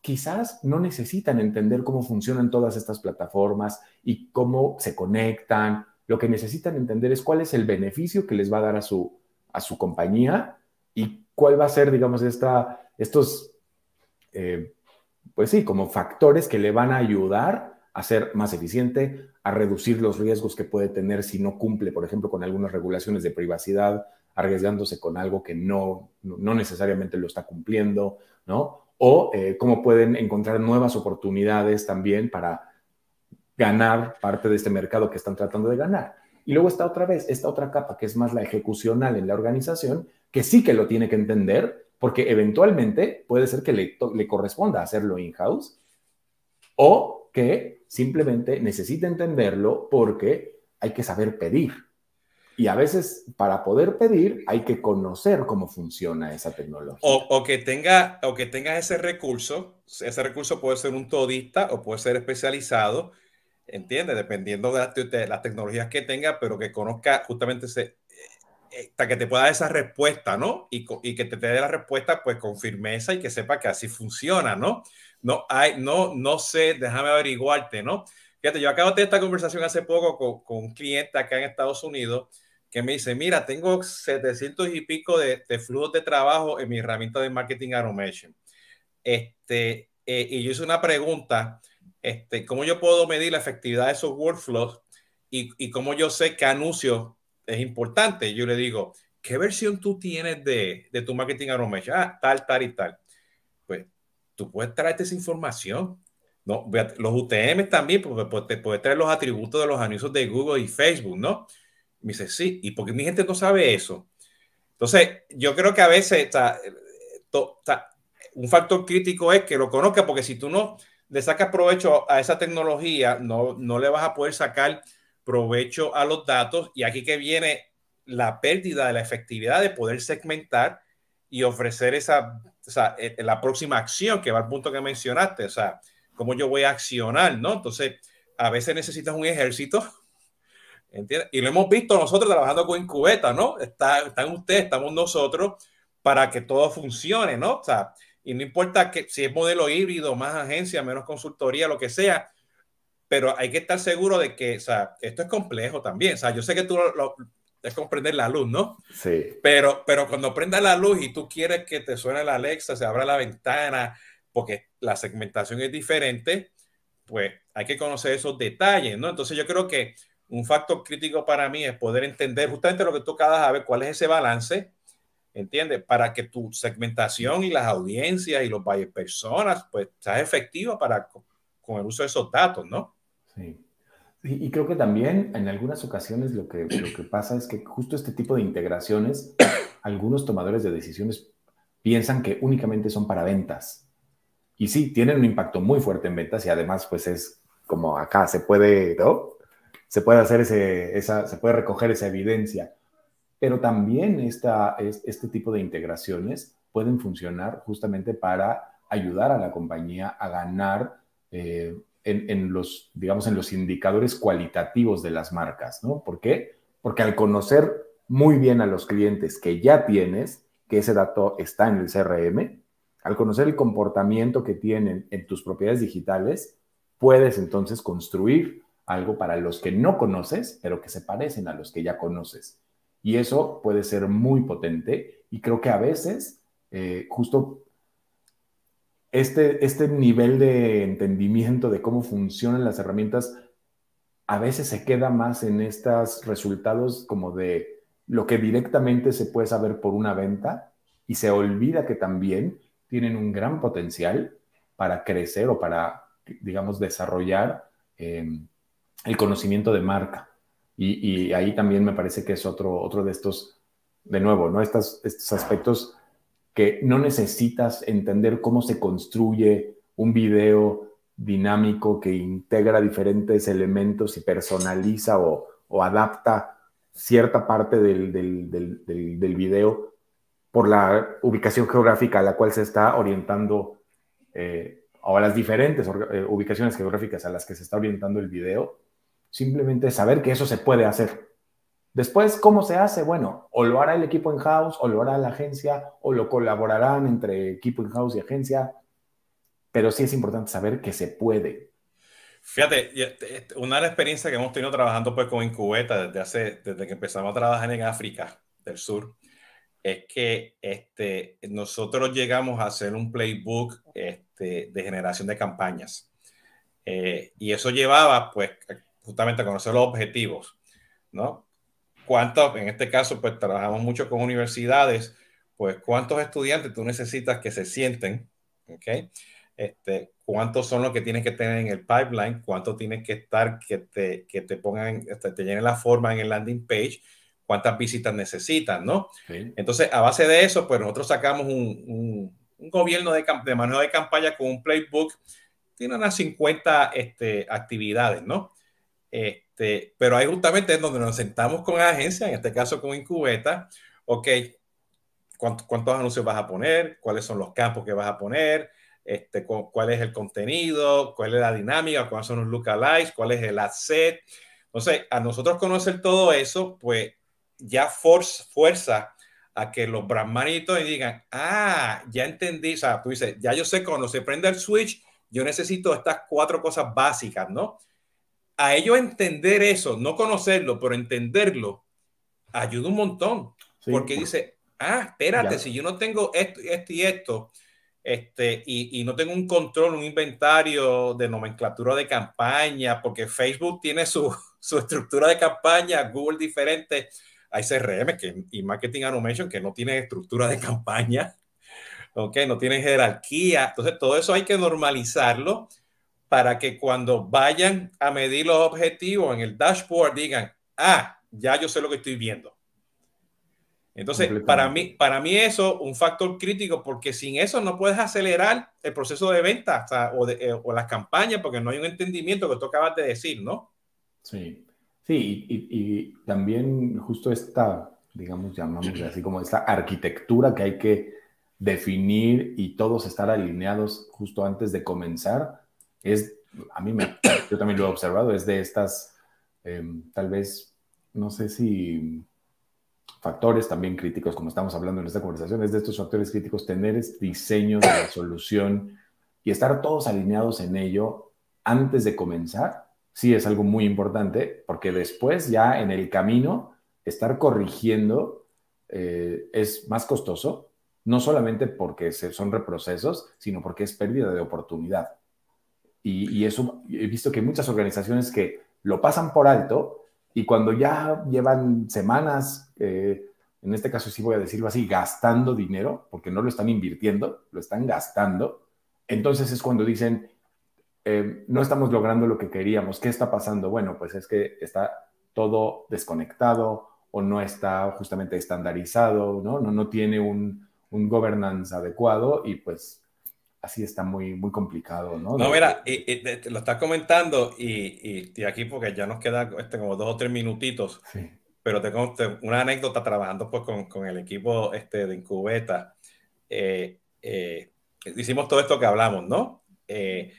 quizás no necesitan entender cómo funcionan todas estas plataformas y cómo se conectan. Lo que necesitan entender es cuál es el beneficio que les va a dar a su, a su compañía y cuál va a ser, digamos, esta, estos, eh, pues sí, como factores que le van a ayudar a ser más eficiente, a reducir los riesgos que puede tener si no cumple, por ejemplo, con algunas regulaciones de privacidad, arriesgándose con algo que no, no necesariamente lo está cumpliendo, ¿no? o eh, cómo pueden encontrar nuevas oportunidades también para ganar parte de este mercado que están tratando de ganar. Y luego está otra vez, esta otra capa que es más la ejecucional en la organización, que sí que lo tiene que entender, porque eventualmente puede ser que le, le corresponda hacerlo in-house o que simplemente necesite entenderlo porque hay que saber pedir. Y a veces para poder pedir hay que conocer cómo funciona esa tecnología. O, que, tenga, o que tengas ese recurso. Ese recurso puede ser un todista o puede ser especializado, ¿entiendes? Dependiendo de, las tecnologías que tenga, pero que conozca justamente ese, hasta eh, que te pueda dar esa respuesta, ¿no? Y, que te dé la respuesta pues con firmeza y que sepa que así funciona, ¿no? No hay, no, no sé, déjame averiguarte, ¿no? Fíjate, yo acabo de tener esta conversación hace poco con, con un cliente acá en Estados Unidos que me dice, mira, tengo 700 y pico de, de flujos de trabajo en mi herramienta de marketing automation. Este, eh, y yo hice una pregunta, este, ¿cómo yo puedo medir la efectividad de esos workflows y, y cómo yo sé qué anuncio es importante? Yo le digo, ¿qué versión tú tienes de, de tu marketing automation? Ah, tal, tal y tal. Pues tú puedes traerte esa información. No, los UTM también, porque te puedes traer los atributos de los anuncios de Google y Facebook, ¿no? Me dice, sí, ¿y porque mi gente no sabe eso? Entonces, yo creo que a veces un factor crítico es que lo conozca, porque si tú no le sacas provecho a esa tecnología, no, no le vas a poder sacar provecho a los datos. Y aquí que viene la pérdida de la efectividad de poder segmentar y ofrecer esa, o sea, e, la próxima acción que va al punto que mencionaste, o sea, cómo yo voy a accionar, ¿no? Entonces, a veces necesitas un ejército y lo hemos visto nosotros trabajando con Incubeta, ¿no? Está, están ustedes, estamos nosotros para que todo funcione, ¿no? O sea, y no importa que si es modelo híbrido, más agencia, menos consultoría, lo que sea, pero hay que estar seguro de que, o sea, esto es complejo también. O sea, yo sé que tú lo, es comprender la luz, ¿no? Sí. Pero, pero cuando prenda la luz y tú quieres que te suene la Alexa, se abra la ventana, porque la segmentación es diferente, pues hay que conocer esos detalles, ¿no? Entonces yo creo que un factor crítico para mí es poder entender justamente lo que tú acabas de ver, cuál es ese balance, ¿entiendes? Para que tu segmentación y las audiencias y los valles personas, pues, sea efectiva para con el uso de esos datos, ¿no? Sí. Y, creo que también en algunas ocasiones lo que, lo que pasa es que justo este tipo de integraciones, algunos tomadores de decisiones piensan que únicamente son para ventas. Y sí, tienen un impacto muy fuerte en ventas y además pues es como acá se puede, ¿no? se puede hacer ese, esa, se puede recoger esa evidencia. Pero también esta, este tipo de integraciones pueden funcionar justamente para ayudar a la compañía a ganar eh, en, los, digamos, en los indicadores cualitativos de las marcas, ¿no? ¿Por qué? Porque al conocer muy bien a los clientes que ya tienes, que ese dato está en el CRM, al conocer el comportamiento que tienen en tus propiedades digitales, puedes entonces construir algo para los que no conoces, pero que se parecen a los que ya conoces. Y eso puede ser muy potente y creo que a veces eh, justo este, este nivel de entendimiento de cómo funcionan las herramientas a veces se queda más en estos resultados como de lo que directamente se puede saber por una venta y se olvida que también tienen un gran potencial para crecer o para, digamos, desarrollar em, el conocimiento de marca. Y, ahí también me parece que es otro, otro de estos, de nuevo, ¿no? Estos, estos aspectos que no necesitas entender cómo se construye un video dinámico que integra diferentes elementos y personaliza o, o adapta cierta parte del, del, del, del, video por la ubicación geográfica a la cual se está orientando, eh, o a las diferentes eh, ubicaciones geográficas a las que se está orientando el video, simplemente saber que eso se puede hacer. Después, ¿cómo se hace? Bueno, o lo hará el equipo in-house, o lo hará la agencia, o lo colaborarán entre equipo in-house y agencia, pero sí es importante saber que se puede. Fíjate, una de las experiencias que hemos tenido trabajando pues con Incubeta desde, hace, desde que empezamos a trabajar en África del Sur, es que este, nosotros llegamos a hacer un playbook este, de generación de campañas. Eh, y eso llevaba pues justamente a conocer los objetivos, ¿no? ¿Cuántos, en este caso, pues trabajamos mucho con universidades, pues cuántos estudiantes tú necesitas que se sienten, ¿ok? Este, cuántos son los que tienes que tener en el pipeline, cuántos tienes que estar que te, que te pongan, este, te llenen la forma en el landing page, cuántas visitas necesitan, ¿no? Entonces, a base de eso, pues nosotros sacamos un, un, gobierno de, de, manejo de campaña con un playbook, tiene unas 50 este, actividades, ¿no? Este, pero ahí justamente es donde nos sentamos con la agencia, en este caso con Incubeta, ok, ¿cuántos, cuántos anuncios vas a poner? ¿Cuáles son los campos que vas a poner? Este, cuál es el contenido, cuál es la dinámica, cuáles son los lookalikes, cuál es el ad set. Entonces, a nosotros conocer todo eso, pues ya fuerza a que los brand y digan, ah, ya entendí, o sea, tú dices, ya yo sé cuando se prende el switch, yo necesito estas cuatro cosas básicas, ¿no? A ellos entender eso, no conocerlo, pero entenderlo, ayuda un montón, porque dice, ah, espérate, si yo no tengo esto, esto y esto, este, y, no tengo un control, un inventario de nomenclatura de campaña, porque Facebook tiene su, su estructura de campaña, Google diferente, hay CRM que, y Marketing Automation que no tiene estructura de campaña, okay, no tiene jerarquía, entonces todo eso hay que normalizarlo para que cuando vayan a medir los objetivos en el dashboard digan, ah, ya yo sé lo que estoy viendo. Entonces, para mí, para mí eso un factor crítico porque sin eso no puedes acelerar el proceso de venta o, de, eh, o, las campañas porque no hay un entendimiento que tú acabas de decir, ¿no? Sí, sí, y, y, también justo esta, digamos, llamamos así como esta arquitectura que hay que definir y todos estar alineados justo antes de comenzar, es, a mí me, yo también lo he observado, es de estas, em, tal vez, no sé si factores también críticos, como estamos hablando en esta conversación, es de estos factores críticos tener este diseño de la solución y estar todos alineados en ello antes de comenzar, sí es algo muy importante, porque después ya en el camino, estar corrigiendo eh, es más costoso, no solamente porque son reprocesos, sino porque es pérdida de oportunidad. Y, eso he visto que muchas organizaciones que lo pasan por alto y cuando ya llevan semanas, eh, en este caso sí voy a decirlo así, gastando dinero, porque no lo están invirtiendo, lo están gastando, entonces es cuando dicen, eh, no estamos logrando lo que queríamos, ¿qué está pasando? Bueno, pues es que está todo desconectado o no está justamente estandarizado, ¿no? No, no tiene un, un governance adecuado y pues así está muy, muy complicado, ¿no? No, mira, y, lo estás comentando y, y, aquí porque ya nos queda este, como dos o tres minutitos, sí. pero tengo una anécdota trabajando pues con, con, el equipo este, de Incubeta. Eh, eh, hicimos todo esto que hablamos, ¿no? Eh,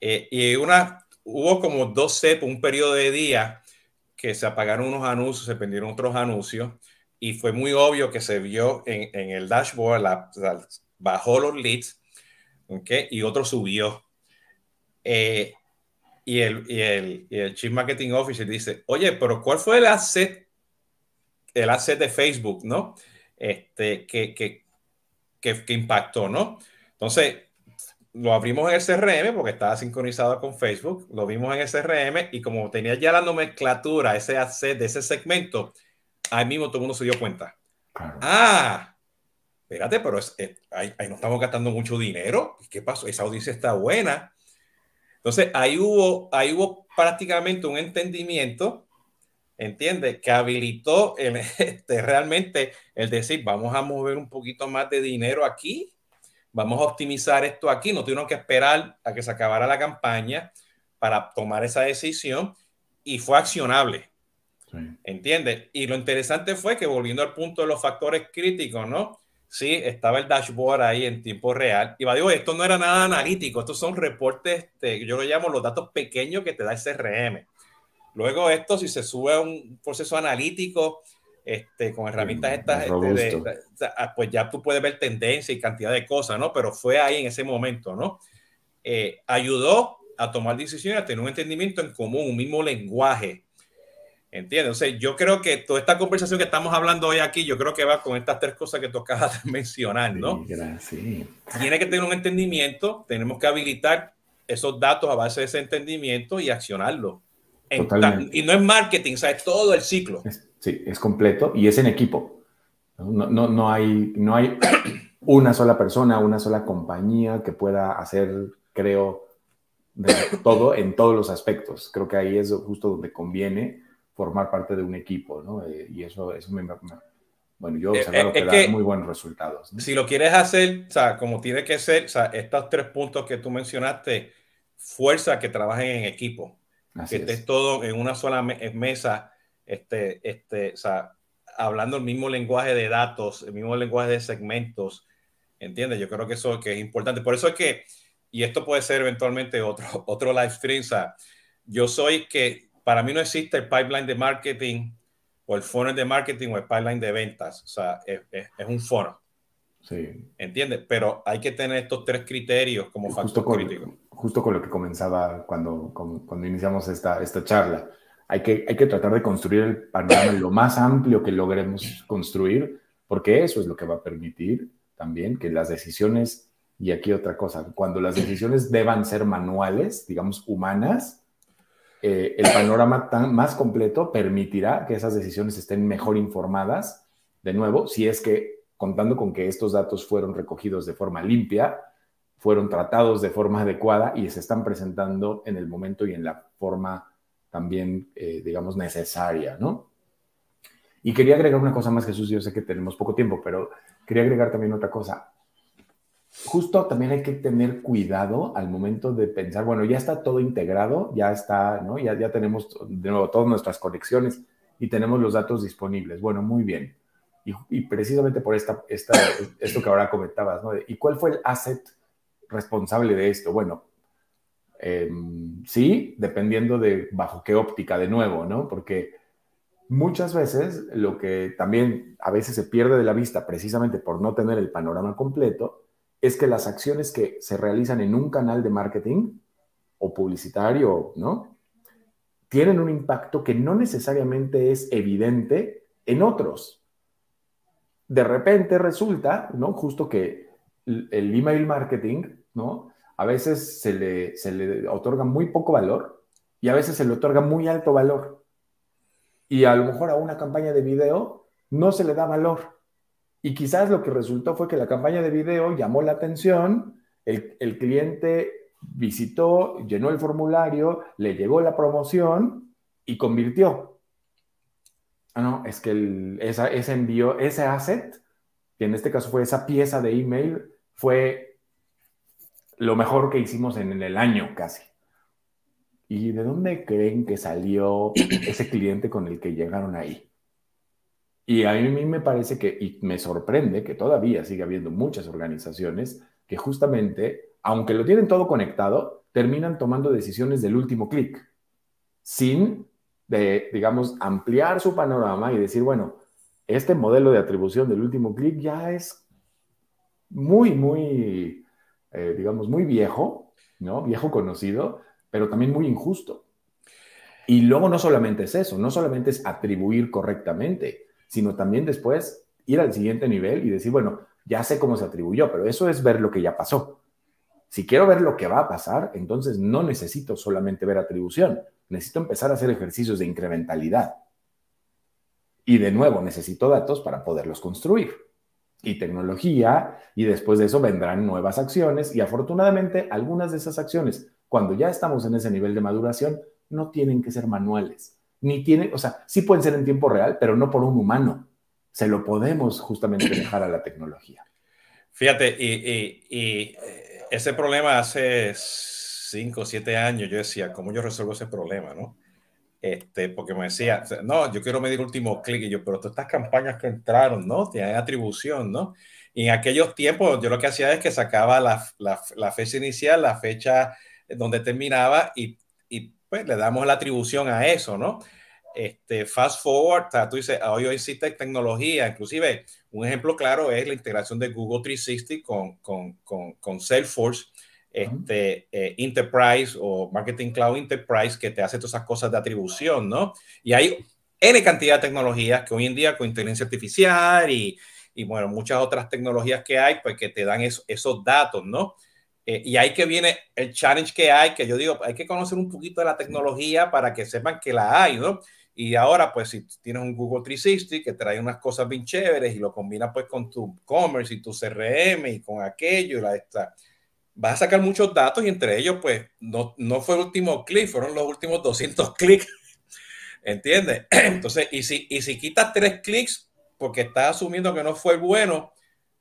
y una, hubo como dos sets, un periodo de días que se apagaron unos anuncios, se prendieron otros anuncios y fue muy obvio que se vio en, en el dashboard, la, bajó los leads ¿okay? y otro subió. Eh, y, el, y, el, y el Chief Marketing Officer dice, oye, pero ¿cuál fue el asset, el asset de Facebook, ¿no? Este, que, que, que, que impactó, ¿no? Entonces, lo abrimos en el CRM porque estaba sincronizado con Facebook, lo vimos en el CRM y como tenía ya la nomenclatura, ese asset de ese segmento, ahí mismo todo el mundo se dio cuenta. Ah, espérate, pero es, ahí, no estamos gastando mucho dinero. ¿Qué pasó? Esa audiencia está buena. Entonces, ahí hubo, ahí hubo prácticamente un entendimiento, ¿entiendes? Que habilitó el, este, realmente el decir, vamos a mover un poquito más de dinero aquí, vamos a optimizar esto aquí. No tuvieron que esperar a que se acabara la campaña para tomar esa decisión y fue accionable. ¿Entiendes? Y lo interesante fue que volviendo al punto de los factores críticos, ¿no? Sí, estaba el dashboard ahí en tiempo real. Y va, digo, esto no era nada analítico, estos son reportes, este, yo lo llamo los datos pequeños que te da el CRM. Luego esto, si se sube a un proceso analítico, este, con herramientas estas, este, ah, pues ya tú puedes ver tendencia y cantidad de cosas, ¿no? Pero fue ahí en ese momento, ¿no? Eh, ayudó a tomar decisiones, a tener un entendimiento en común, un mismo lenguaje ¿Entiendes? O yo creo que toda esta conversación que estamos hablando hoy aquí, yo creo que va con estas tres cosas que tocabas mencionar, ¿no? Sí, Tiene que tener un entendimiento, tenemos que habilitar esos datos a base de ese entendimiento y accionarlo. y no es marketing, ¿sabes? Todo el ciclo. sí, es completo y es en equipo. No, no, no, hay, no hay una sola persona, una sola compañía que pueda hacer, creo, todo en todos los aspectos. Creo que ahí es justo donde conviene formar parte de un equipo, ¿no? Eh, y eso, eso me, bueno, yo he eh, que, da muy buenos resultados. Si lo quieres hacer, o sea, como tiene que ser, o sea, estos tres puntos que tú mencionaste, fuerza que trabajen en equipo, que estés todo en una sola mesa, este, este, o sea, hablando el mismo lenguaje de datos, el mismo lenguaje de segmentos, ¿entiendes? Yo creo que eso que es importante. Por eso es que, y esto puede ser eventualmente otro, otro live stream, o sea, yo soy que para mí no existe el pipeline de marketing o el funnel de marketing o el pipeline de ventas. O sea, es, un funnel. Sí. ¿Entiendes? Pero hay que tener estos tres criterios como factor crítico. Justo con lo que comenzaba cuando, cuando iniciamos esta, esta charla. Hay que, hay que tratar de construir el panorama lo más amplio que logremos construir, porque eso es lo que va a permitir también que las decisiones, y aquí otra cosa, cuando las decisiones deban ser manuales, digamos, humanas, eh, el panorama tan, más completo permitirá que esas decisiones estén mejor informadas, de nuevo, si es que contando con que estos datos fueron recogidos de forma limpia, fueron tratados de forma adecuada y se están presentando en el momento y en la forma también, eh, digamos, necesaria, ¿no? Y quería agregar una cosa más, Jesús, yo sé que tenemos poco tiempo, pero quería agregar también otra cosa justo también hay que tener cuidado al momento de pensar, bueno, ya está todo integrado, ya está, ¿no? Ya, ya tenemos de nuevo todas nuestras conexiones y tenemos los datos disponibles. Bueno, muy bien. Y, precisamente por esta, esta, esto que ahora comentabas, ¿no? ¿Y cuál fue el asset responsable de esto? Bueno, em, sí, dependiendo de bajo qué óptica de nuevo, ¿no? Porque muchas veces lo que también a veces se pierde de la vista precisamente por no tener el panorama completo es que las acciones que se realizan en un canal de marketing o publicitario, ¿no? Tienen un impacto que no necesariamente es evidente en otros. De repente resulta, ¿no? Justo que el email marketing, ¿no? A veces se le, se le otorga muy poco valor y a veces se le otorga muy alto valor. Y a lo mejor a una campaña de video no se le da valor y quizás lo que resultó fue que la campaña de video llamó la atención, el, cliente visitó, llenó el formulario, le llegó la promoción y convirtió. Ah, no, es que ese envío, ese asset, que en este caso fue esa pieza de email, fue lo mejor que hicimos en el año casi. ¿Y de dónde creen que salió ese cliente con el que llegaron ahí? Y a mí me parece que, y me sorprende que todavía sigue habiendo muchas organizaciones que justamente, aunque lo tienen todo conectado, terminan tomando decisiones del último clic, sin, de, digamos, ampliar su panorama y decir, bueno, este modelo de atribución del último clic ya es muy, muy, eh, digamos, muy viejo, ¿no? Viejo conocido, pero también muy injusto. Y luego no solamente es eso, no solamente es atribuir correctamente, sino también después ir al siguiente nivel y decir, bueno, ya sé cómo se atribuyó, pero eso es ver lo que ya pasó. Si quiero ver lo que va a pasar, entonces no necesito solamente ver atribución, necesito empezar a hacer ejercicios de incrementalidad. Y de nuevo, necesito datos para poderlos construir. Y tecnología, y después de eso vendrán nuevas acciones, y afortunadamente algunas de esas acciones, cuando ya estamos en ese nivel de maduración, no tienen que ser manuales ni tiene, o sea, sí pueden ser en tiempo real, pero no por un humano. Se lo podemos justamente dejar a la tecnología. Fíjate, y, y, ese problema hace cinco o siete años yo decía, ¿cómo yo resuelvo ese problema? ¿no? este, porque me decía, no, yo quiero medir último clic, y yo, pero todas estas campañas que entraron, ¿no? Tienen atribución, ¿no? Y en aquellos tiempos yo lo que hacía es que sacaba la, la, la fecha inicial, la fecha donde terminaba y, y, pues le damos la atribución a eso, ¿no? Este, fast forward, o sea, tú dices, hoy existe tecnología, inclusive un ejemplo claro es la integración de Google 360 con, con, con, con Salesforce, este, eh, Enterprise o Marketing Cloud Enterprise que te hace todas esas cosas de atribución, ¿no? Y hay N cantidad de tecnologías que hoy en día con inteligencia artificial y, y bueno, muchas otras tecnologías que hay, pues que te dan esos datos, ¿no? Eh, y ahí que viene el challenge que hay, que yo digo, hay que conocer un poquito de la tecnología para que sepan que la hay, ¿no? Y ahora, pues, si tienes un Google 360 que trae unas cosas bien chéveres y lo combinas, pues, con tu commerce y tu CRM y con aquello y la esta, vas a sacar muchos datos y entre ellos, pues, no, no fue el último clic, fueron los últimos 200 clics. ¿Entiendes? Entonces, y si, y si quitas tres clics porque estás asumiendo que no fue bueno,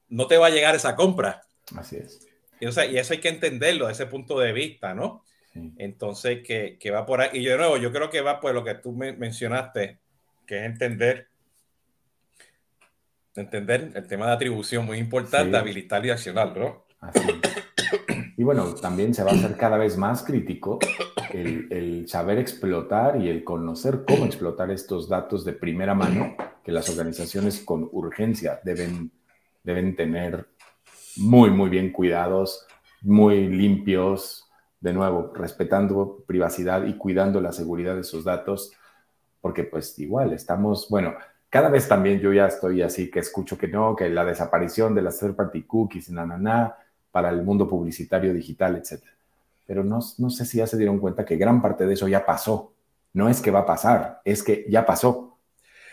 no te va a llegar esa compra. Así es. Y, o sea, y eso hay que entenderlo, ese punto de vista, ¿no? Sí. Entonces, que, que, va por ahí. Y yo de nuevo, yo creo que va por lo que tú me mencionaste, que es entender, entender el tema de atribución muy importante, sí. habilitar y accionar, ¿no? Así Y bueno, también se va a hacer cada vez más crítico el, el, saber explotar y el conocer cómo explotar estos datos de primera mano que las organizaciones con urgencia deben, deben tener muy, muy bien cuidados, muy limpios, de nuevo, respetando privacidad y cuidando la seguridad de esos datos, porque pues igual estamos, bueno, cada vez también yo ya estoy así que escucho que no, que la desaparición de las third party cookies, na, na, na, para el mundo publicitario digital, etc. Pero no, no sé si ya se dieron cuenta que gran parte de eso ya pasó. No es que va a pasar, es que ya pasó.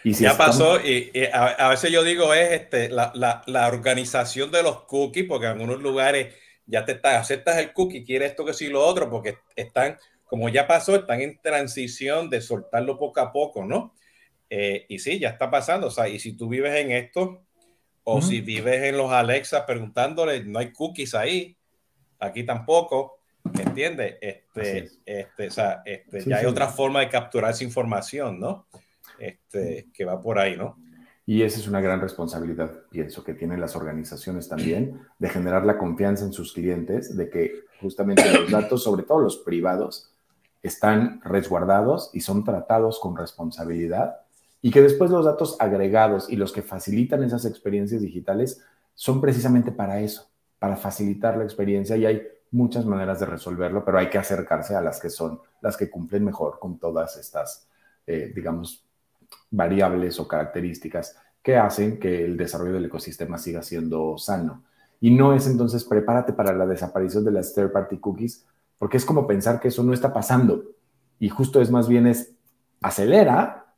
Y si ya estamos... pasó y, y a, a, veces yo digo es este, la, la, la, organización de los cookies, porque en algunos lugares ya te está, aceptas el cookie, quieres esto que sí lo otro, porque están, como ya pasó, están en transición de soltarlo poco a poco, ¿no? Eh, y sí, ya está pasando, o sea, y si tú vives en esto, o uh -huh. si vives en los Alexa preguntándole, no hay cookies ahí, aquí tampoco, ¿entiendes? Este, este, o sea, este, sí, ya sí. hay otra forma de capturar esa información, ¿no? Este, que va por ahí, ¿no? Y esa es una gran responsabilidad, pienso, que tienen las organizaciones también, de generar la confianza en sus clientes, de que justamente los datos, sobre todo los privados, están resguardados y son tratados con responsabilidad y que después los datos agregados y los que facilitan esas experiencias digitales son precisamente para eso, para facilitar la experiencia y hay muchas maneras de resolverlo, pero hay que acercarse a las que son las que cumplen mejor con todas estas, eh, digamos, variables o características que hacen que el desarrollo del ecosistema siga siendo sano. Y no es entonces prepárate para la desaparición de las third party cookies, porque es como pensar que eso no está pasando. Y justo es más bien es acelera,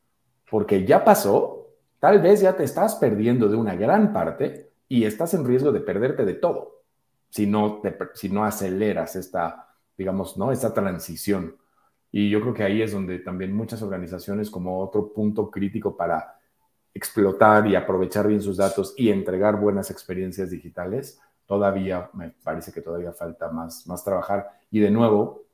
porque ya pasó, tal vez ya te estás perdiendo de una gran parte y estás en riesgo de perderte de todo si no, te, si no aceleras esta, digamos, ¿no? esta transición. Y yo creo que ahí es donde también muchas organizaciones como otro punto crítico para explotar y aprovechar bien sus datos y entregar buenas experiencias digitales, todavía me parece que todavía falta más, más trabajar. Y de nuevo,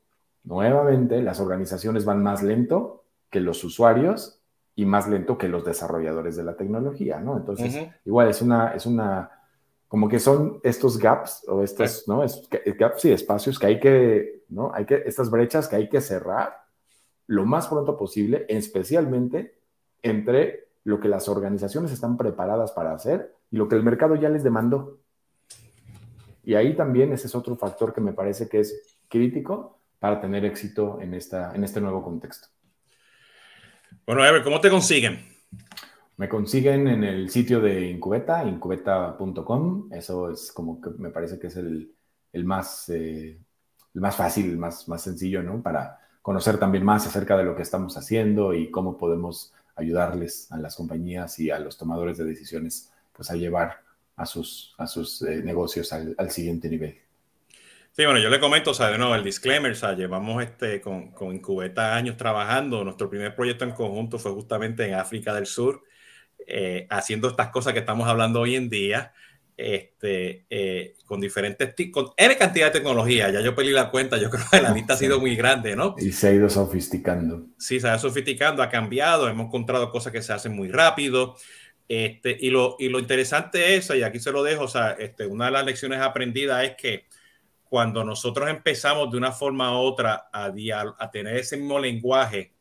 nuevamente, las organizaciones van más lento que los usuarios y más lento que los desarrolladores de la tecnología, ¿no? Entonces, uh -huh. igual es una, es una, como que son estos gaps o estos, ¿no? Es, gaps y espacios que hay que, ¿no? Hay que, estas brechas que hay que cerrar lo más pronto posible, especialmente entre lo que las organizaciones están preparadas para hacer y lo que el mercado ya les demandó. Y ahí también ese es otro factor que me parece que es crítico para tener éxito en, esta, en este nuevo contexto. Bueno, Ever, ¿cómo te consiguen? Me consiguen en el sitio de Incubeta, incubeta.com. Eso es como que me parece que es el, el más, eh, el más fácil, el más, más sencillo, ¿no? Para conocer también más acerca de lo que estamos haciendo y cómo podemos ayudarles a las compañías y a los tomadores de decisiones pues a llevar a sus, a sus eh, negocios al, al, siguiente nivel. Sí, bueno, yo le comento, o sea, de nuevo, el disclaimer, o sea, llevamos este, con, con Incubeta años trabajando, nuestro primer proyecto en conjunto fue justamente en África del Sur, eh, haciendo estas cosas que estamos hablando hoy en día, este, eh, con diferentes con N cantidad de tecnología. Ya yo perdí la cuenta, yo creo que la lista ha sido muy grande, ¿no? Y se ha ido sofisticando. Sí, se ha ido sofisticando, ha cambiado, hemos encontrado cosas que se hacen muy rápido. Este, y, lo, y lo interesante es, y aquí se lo dejo, o sea, este, una de las lecciones aprendidas es que cuando nosotros empezamos de una forma u otra a, a tener ese mismo lenguaje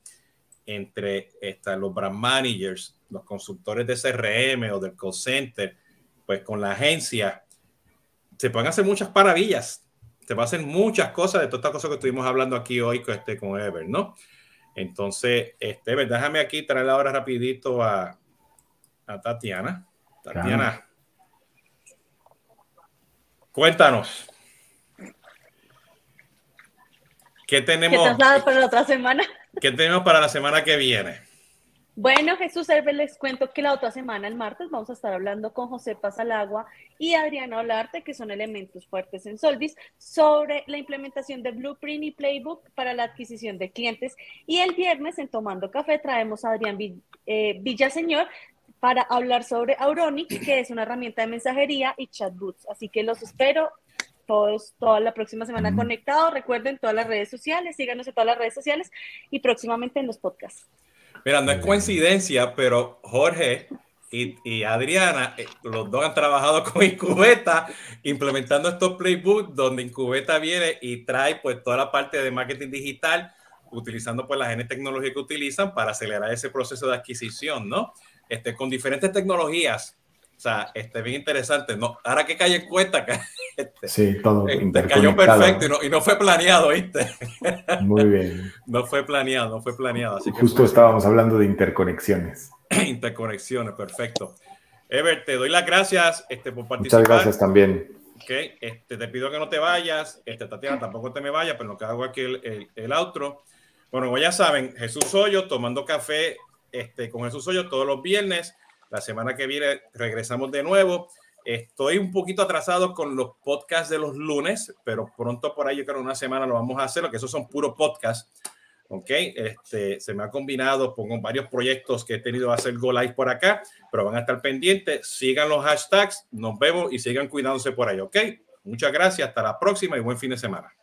entre esta, los brand managers, los consultores de CRM o del call center, pues con la agencia se pueden hacer muchas maravillas. Se pueden hacer muchas cosas de todas estas cosas que estuvimos hablando aquí hoy con, este, con Ever, ¿no? Entonces, este, déjame aquí traer ahora rapidito a, a Tatiana. Tatiana, cuéntanos. ¿Qué tenemos? ¿Qué para la otra semana? ¿Qué tenemos para la semana que viene? Bueno, Jesús Herbe, les cuento que la otra semana, el martes, vamos a estar hablando con José Pasalagua y Adriana Olarte, que son elementos fuertes en Solvis, sobre la implementación de Blueprint y Playbook para la adquisición de clientes. Y el viernes, en Tomando Café, traemos a Adrián eh, Villaseñor para hablar sobre Auronic, que es una herramienta de mensajería y chatbots. Así que los espero todos, toda la próxima semana conectados. Recuerden todas las redes sociales, síganos en todas las redes sociales y próximamente en los podcasts. Mira, no es coincidencia, pero Jorge y, Adriana, eh, los dos han trabajado con Incubeta, implementando estos playbooks donde Incubeta viene y trae pues toda la parte de marketing digital, utilizando pues la genes tecnología que utilizan para acelerar ese proceso de adquisición, ¿no? Este, con diferentes tecnologías. O sea, este, bien interesante. ¿no? Ahora que cae en cuenta, que este, sí, todo este, cayó perfecto y no, y no, fue planeado, ¿viste? Muy bien. No fue planeado, no fue planeado. Así que Justo estábamos hablando de interconexiones. interconexiones, perfecto. Ever, te doy las gracias este, por participar. Muchas gracias también. Okay, este, te pido que no te vayas. Este, Tatiana, tampoco te me vayas, pero lo que hago aquí el, el, el outro. Bueno, como ya saben, Jesús Hoyo tomando café este, con Jesús Hoyo todos los viernes. La semana que viene regresamos de nuevo. Estoy un poquito atrasado con los podcasts de los lunes, pero pronto por ahí, yo creo, una semana lo vamos a hacer, lo que esos son puros podcasts. Ok, este, se me ha combinado con varios proyectos que he tenido a hacer Go Live por acá, pero van a estar pendientes. Sigan los hashtags, nos vemos y sigan cuidándose por ahí. Ok, muchas gracias, hasta la próxima y buen fin de semana.